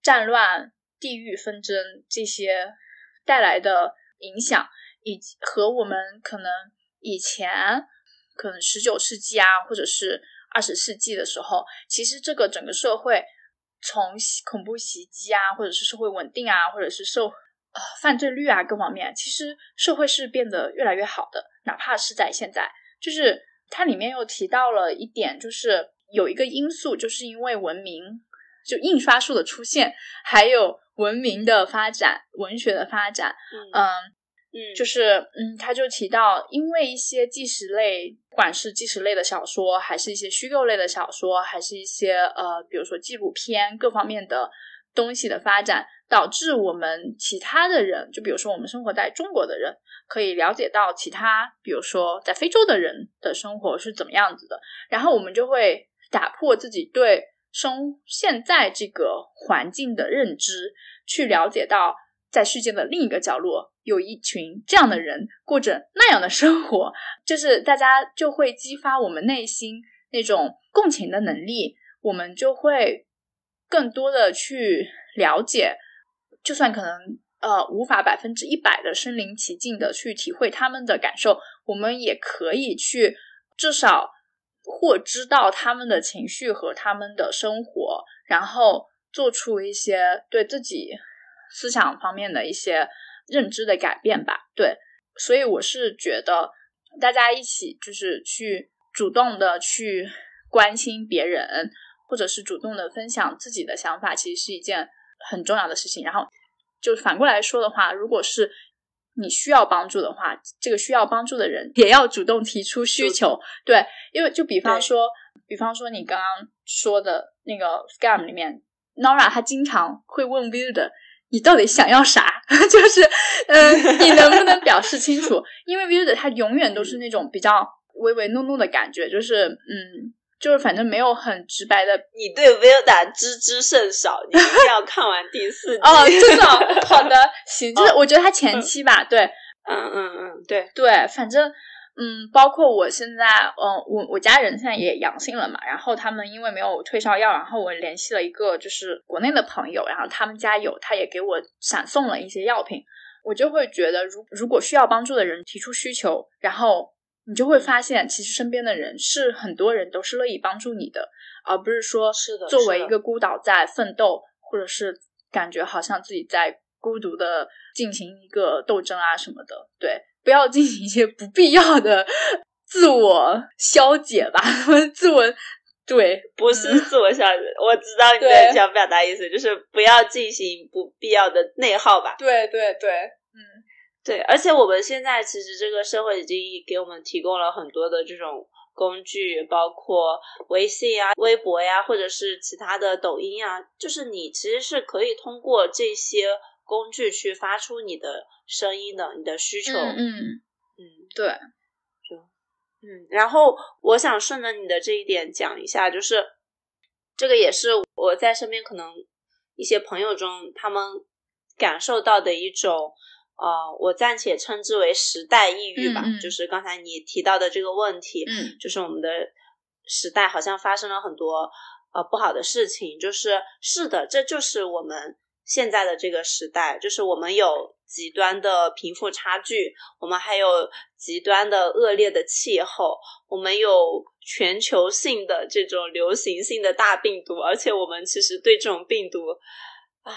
战乱、地域纷争这些带来的影响，以及和我们可能以前可能十九世纪啊，或者是。二十世纪的时候，其实这个整个社会从恐怖袭击啊，或者是社会稳定啊，或者是受呃犯罪率啊各方面，其实社会是变得越来越好的。哪怕是在现在，就是它里面又提到了一点，就是有一个因素，就是因为文明，就印刷术的出现，还有文明的发展，文学的发展，嗯。嗯，就是嗯，他就提到，因为一些纪实类，不管是纪实类的小说，还是一些虚构类的小说，还是一些呃，比如说纪录片各方面的东西的发展，导致我们其他的人，就比如说我们生活在中国的人，可以了解到其他，比如说在非洲的人的生活是怎么样子的，然后我们就会打破自己对生现在这个环境的认知，去了解到在世界的另一个角落。有一群这样的人过着那样的生活，就是大家就会激发我们内心那种共情的能力，我们就会更多的去了解，就算可能呃无法百分之一百的身临其境的去体会他们的感受，我们也可以去至少或知道他们的情绪和他们的生活，然后做出一些对自己思想方面的一些。认知的改变吧，对，所以我是觉得大家一起就是去主动的去关心别人，或者是主动的分享自己的想法，其实是一件很重要的事情。然后就反过来说的话，如果是你需要帮助的话，这个需要帮助的人也要主动提出需求，对，因为就比方说，比方说你刚刚说的那个 scam 里面，Nora 她经常会问 Builder。你到底想要啥？就是，嗯，你能不能表示清楚？因为 Builder 他永远都是那种比较唯唯诺诺的感觉，就是，嗯，就是反正没有很直白的。你对 Builder 知之甚少，你一定要看完第四集。哦，真的，好的，行，就是我觉得他前期吧，对，嗯嗯嗯，对对，反正。嗯，包括我现在，嗯，我我家人现在也阳性了嘛，然后他们因为没有退烧药，然后我联系了一个就是国内的朋友，然后他们家有，他也给我闪送了一些药品，我就会觉得，如如果需要帮助的人提出需求，然后你就会发现，其实身边的人是很多人都是乐意帮助你的，而不是说是的，作为一个孤岛在奋斗，或者是感觉好像自己在孤独的进行一个斗争啊什么的，对。不要进行一些不必要的自我消解吧，自我对，不是自我消解。我知道你的想表达意思，就是不要进行不必要的内耗吧。对对对，嗯，对。而且我们现在其实这个社会已经给我们提供了很多的这种工具，包括微信啊、微博呀，或者是其他的抖音啊，就是你其实是可以通过这些工具去发出你的。声音的你的需求，嗯嗯，对，就嗯，然后我想顺着你的这一点讲一下，就是这个也是我在身边可能一些朋友中他们感受到的一种，呃，我暂且称之为时代抑郁吧，就是刚才你提到的这个问题，嗯，就是我们的时代好像发生了很多呃不好的事情，就是是的，这就是我们现在的这个时代，就是我们有。极端的贫富差距，我们还有极端的恶劣的气候，我们有全球性的这种流行性的大病毒，而且我们其实对这种病毒啊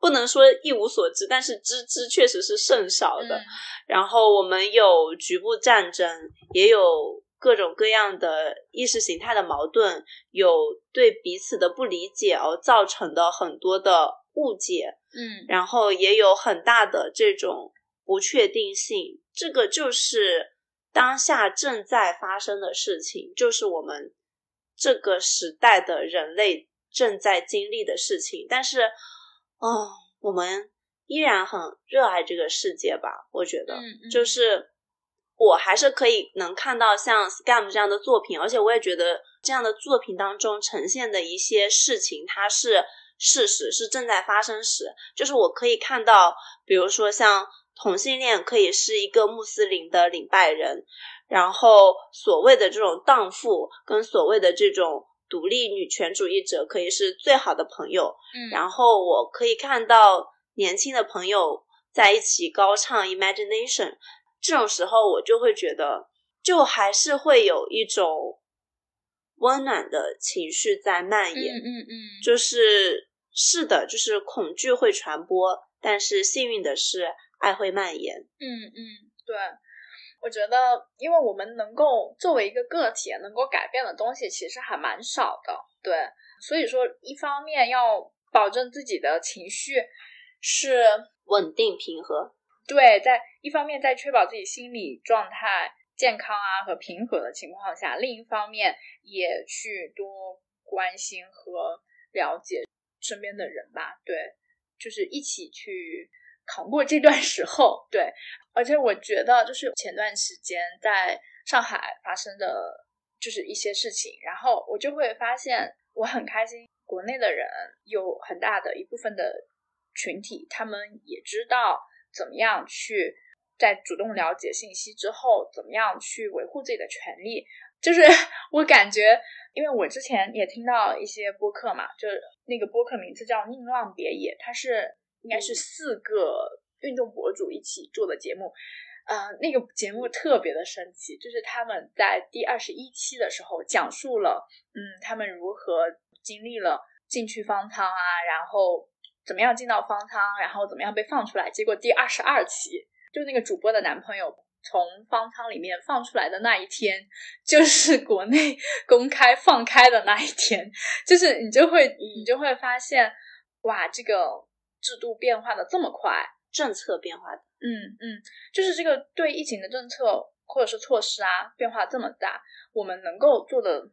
不能说一无所知，但是知之确实是甚少的。嗯然后我们有局部战争，也有各种各样的意识形态的矛盾，有对彼此的不理解而造成的很多的误解，嗯然后也有很大的这种不确定性。这个就是当下正在发生的事情，就是我们这个时代的人类正在经历的事情。但是，哦，我们依然很热爱这个世界吧？我觉得，嗯嗯就是我还是可以能看到像 Scam 这样的作品，而且我也觉得这样的作品当中呈现的一些事情，它是事实，是正在发生时。就是我可以看到，比如说像同性恋可以是一个穆斯林的领拜人，然后所谓的这种荡妇跟所谓的这种独立女权主义者可以是最好的朋友，嗯，然后我可以看到年轻的朋友在一起高唱 Imagination，这种时候我就会觉得，就还是会有一种温暖的情绪在蔓嗯延。嗯嗯，就是是的，就是恐惧会传播，但是幸运的是，爱会蔓延。嗯嗯，对，我觉得，因为我们能够作为一个个体能够改变的东西，其实还蛮少的。对，所以说，一方面要保证自己的情绪是稳定平和，对，在一方面在确保自己心理状态健康啊和平和的情况下，另一方面也去多关心和了解身边的人吧。对，就是一起去扛过这段时候。对，而且我觉得就是前段时间在上海发生的就是一些事情，然后我就会发现我很开心，国内的人有很大的一部分的群体，他们也知道怎么样去在主动了解信息之后，怎么样去维护自己的权利。就是 我感觉，因为我之前也听到一些播客嘛，就那个播客名字叫《宁浪别野》，它是应该是嗯四个运动博主一起做的节目。呃，那个节目特别的神奇，就是他们在第二十一期的时候讲述了，嗯，他们如何经历了进去方舱啊，然后怎么样进到方舱，然后怎么样被放出来。结果第二十二期，就那个主播的男朋友从方舱里面放出来的那一天，就是国内 公开放开的那一天，就是你就会你就会发现，哇，这个制度变化的这么快，政策变化的。嗯嗯，就是这个对疫情的政策或者是措施啊变化这么大，我们能够做的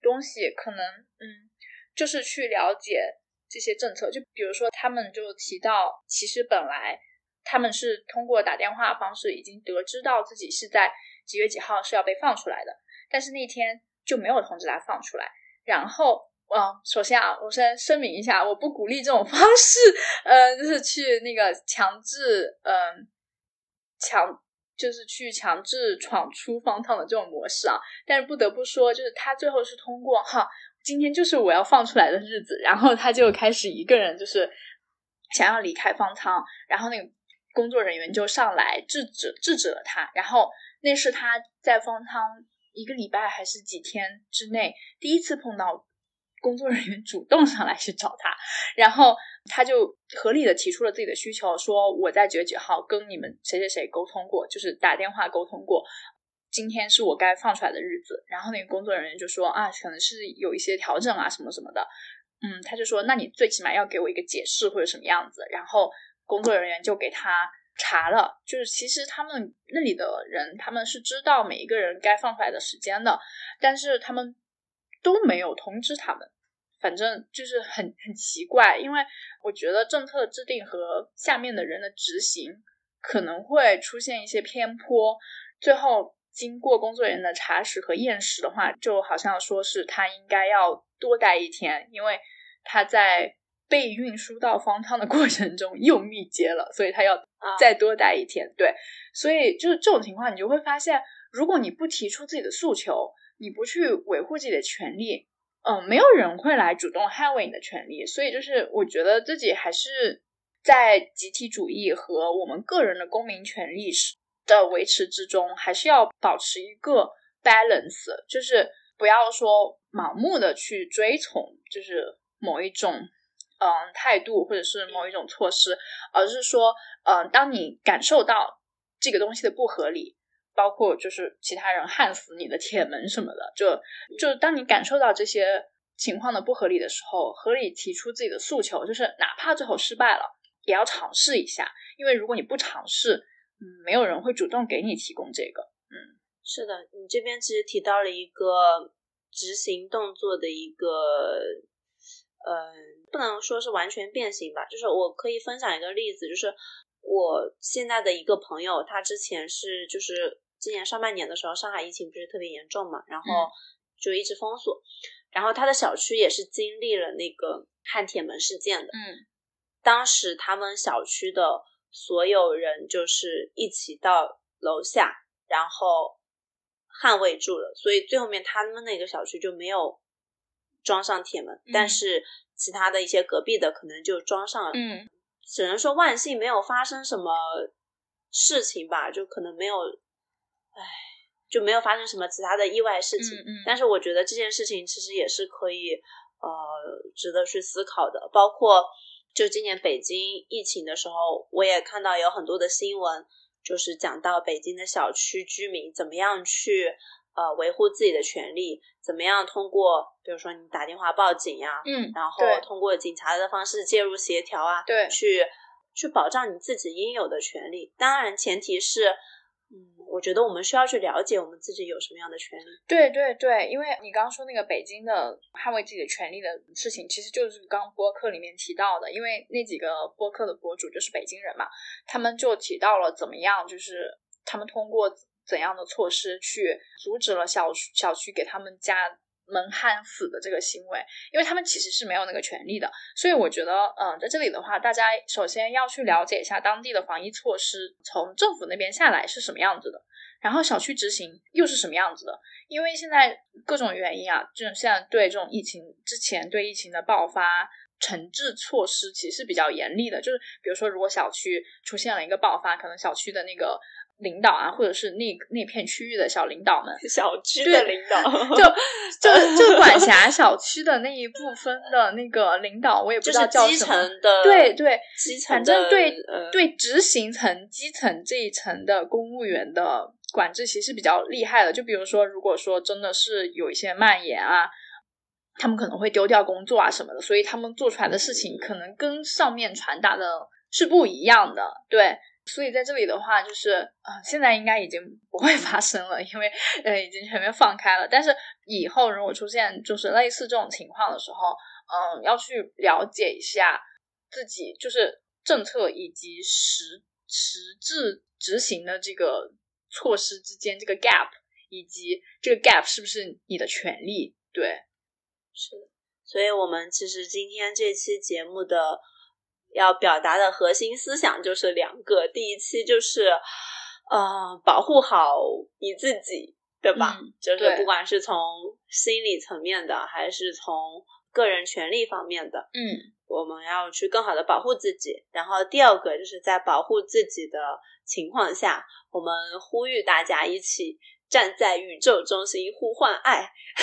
东西可能嗯，就是去了解这些政策。就比如说，他们就提到，其实本来他们是通过打电话方式已经得知到自己是在几月几号是要被放出来的，但是那天就没有通知他放出来，然后。呃，首先啊，我先声明一下，我不鼓励这种 方式，呃，就是去那个强制，嗯、强就是去强制闯出方舱的这种模式啊。但是不得不说，就是他最后是通过哈，今天就是我要放出来的日子，然后他就开始一个人就是想要离开方舱，然后那个工作人员就上来制止制止了他，然后那是他在方舱一个礼拜还是几天之内第一次碰到。工作人员主动上来去找他，然后他就合理的提出了自己的需求，说我在几月几号跟你们谁谁谁沟通过，就是打电话沟通过，今天是我该放出来的日子。然后那个工作人员就说啊，可能是有一些调整啊什么什么的，嗯，他就说那你最起码要给我一个解释或者什么样子。然后工作人员就给他查了，就是其实他们那里的人他们是知道每一个人该放出来的时间的，但是他们都没有通知他们。反正就是很很奇怪，因为我觉得政策制定和下面的人的执行可能会出现一些偏颇，最后经过工作人员的查实和验实的话，就好像说是他应该要多待一天，因为他在被运输到方舱的过程中又密接了，所以他要再多待一天。对，所以就是这种情况，你就会发现，如果你不提出自己的诉求，你不去维护自己的权利。嗯，没有人会来主动捍卫你的权利，所以就是我觉得自己还是在集体主义和我们个人的公民权利的维持之中，还是要保持一个 balance，就是不要说盲目的去追从，就是某一种嗯态度或者是某一种措施，而是说，嗯，当你感受到这个东西的不合理，包括就是其他人焊死你的铁门什么的，就就当你感受到这些情况的不合理的时候，合理提出自己的诉求，就是哪怕最后失败了，也要尝试一下，因为如果你不尝试，嗯，没有人会主动给你提供这个，嗯。是的，你这边其实提到了一个执行动作的一个，呃，不能说是完全变形吧，就是我可以分享一个例子，就是我现在的一个朋友，他之前是就是今年上半年的时候，上海疫情不是特别严重嘛，然后就一直封锁，然后他的小区也是经历了那个焊铁门事件的，嗯，当时他们小区的所有人就是一起到楼下，然后。捍卫住了，所以最后面他们那个小区就没有装上铁门，但是其他的一些隔壁的可能就装上了。嗯，只能说万幸没有发生什么事情吧，就可能没有，唉，就没有发生什么其他的意外事情。嗯嗯。但是我觉得这件事情其实也是可以呃值得去思考的，包括就今年北京疫情的时候，我也看到有很多的新闻。就是讲到北京的小区居民怎么样去呃维护自己的权利，怎么样通过比如说你打电话报警呀，嗯，然后通过警察的方式介入协调啊，对，去去保障你自己应有的权利。当然前提是。嗯，我觉得我们需要去了解我们自己有什么样的权利。对对对，因为你刚刚说那个北京的捍卫自己的权利的事情，其实就是刚播客里面提到的。因为那几个播客的博主就是北京人嘛，他们就提到了怎么样，就是他们通过怎样的措施去阻止了小小区给他们家。门焊死的这个行为，因为他们其实是没有那个权利的，所以我觉得，嗯，在这里的话，大家首先要去了解一下当地的防疫措施从政府那边下来是什么样子的，然后小区执行又是什么样子的。因为现在各种原因啊，这种现在对这种疫情之前对疫情的爆发惩治措施其实是比较严厉的，就是比如说，如果小区出现了一个爆发，可能小区的那个。领导啊，或者是那那片区域的小领导们，小区的领导，就就就管辖小区的那一部分的那个领导，我也不知道叫什么。对对，基层反正对对执行层、基层这一层的公务员的管制，其实比较厉害的。就比如说，如果说真的是有一些蔓延啊，他们可能会丢掉工作啊什么的，所以他们做出来的事情可能跟上面传达的是不一样的。对。所以在这里的话，就是啊，现在应该已经不会发生了，因为呃，已经全面放开了。但是以后如果出现就是类似这种情况的时候，嗯，要去了解一下自己就是政策以及实实质执行的这个措施之间这个 gap，以及这个 gap 是不是你的权利？对，是的。所以我们其实今天这期节目的。要表达的核心思想就是两个，第一期就是，呃，保护好你自己，对吧？就是不管是从心理层面的，还是从个人权利方面的，嗯，我们要去更好的保护自己。然后第二个就是在保护自己的情况下，我们呼吁大家一起。站在宇宙中心呼唤爱，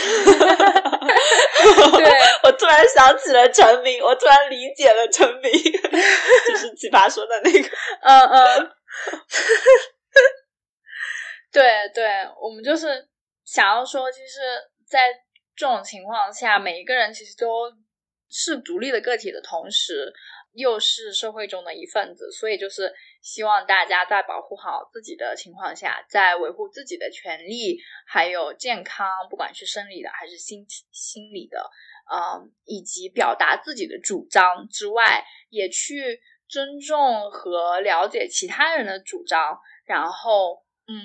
对我突然想起了陈明，我突然理解了陈明，就是奇葩说的那个，嗯嗯，对对，我们就是想要说，其实，在这种情况下，每一个人其实都是独立的个体的同时，又是社会中的一份子，所以就是。希望大家在保护好自己的情况下，在维护自己的权利还有健康，不管是生理的还是心心理的，嗯，以及表达自己的主张之外，也去尊重和了解其他人的主张，然后，嗯，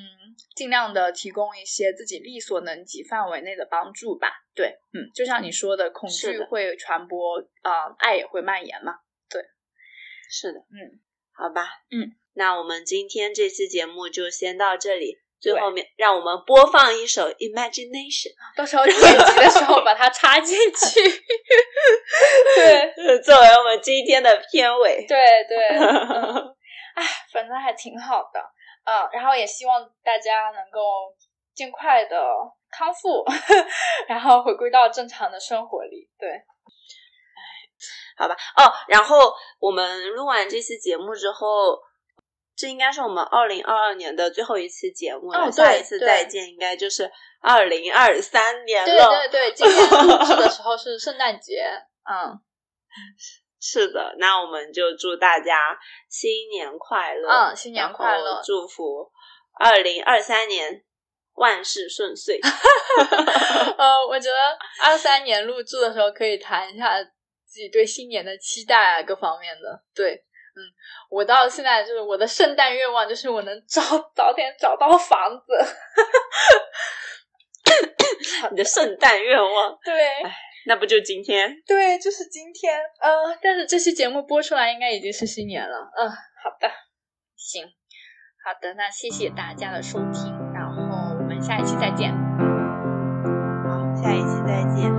尽量的提供一些自己力所能及范围内的帮助吧。对，嗯，就像你说的，恐惧会传播，啊，爱也会蔓延嘛。对，是的，嗯。好吧，嗯，那我们今天这期节目就先到这里。最后面，让我们播放一首《Imagination》，到时候剪辑的时候把它插进去。对，作为我们今天的片尾。对对，哎，反正还挺好的。嗯，然后也希望大家能够尽快的康复，然后回归到正常的生活里。对。好吧。哦，然后我们录完这期节目之后，这应该是我们二零二二年的最后一期节目了。下一次再见应该就是二零二三年了。对对对，今年录制的时候是圣诞节。嗯，是的，那我们就祝大家新年快乐。嗯，新年快乐，祝福二零二三年。万事顺遂。呃，我觉得二三年录制的时候可以谈一下自己对新年的期待啊，各方面的。对，嗯，我到现在就是我的圣诞愿望就是我能早早点找到房子。你的圣诞愿望？对，那不就今天？对，就是今天。呃，但是这期节目播出来应该已经是新年了。嗯，好的，行，好的，那谢谢大家的收听。然后我们下一期再见。好，下一期再见，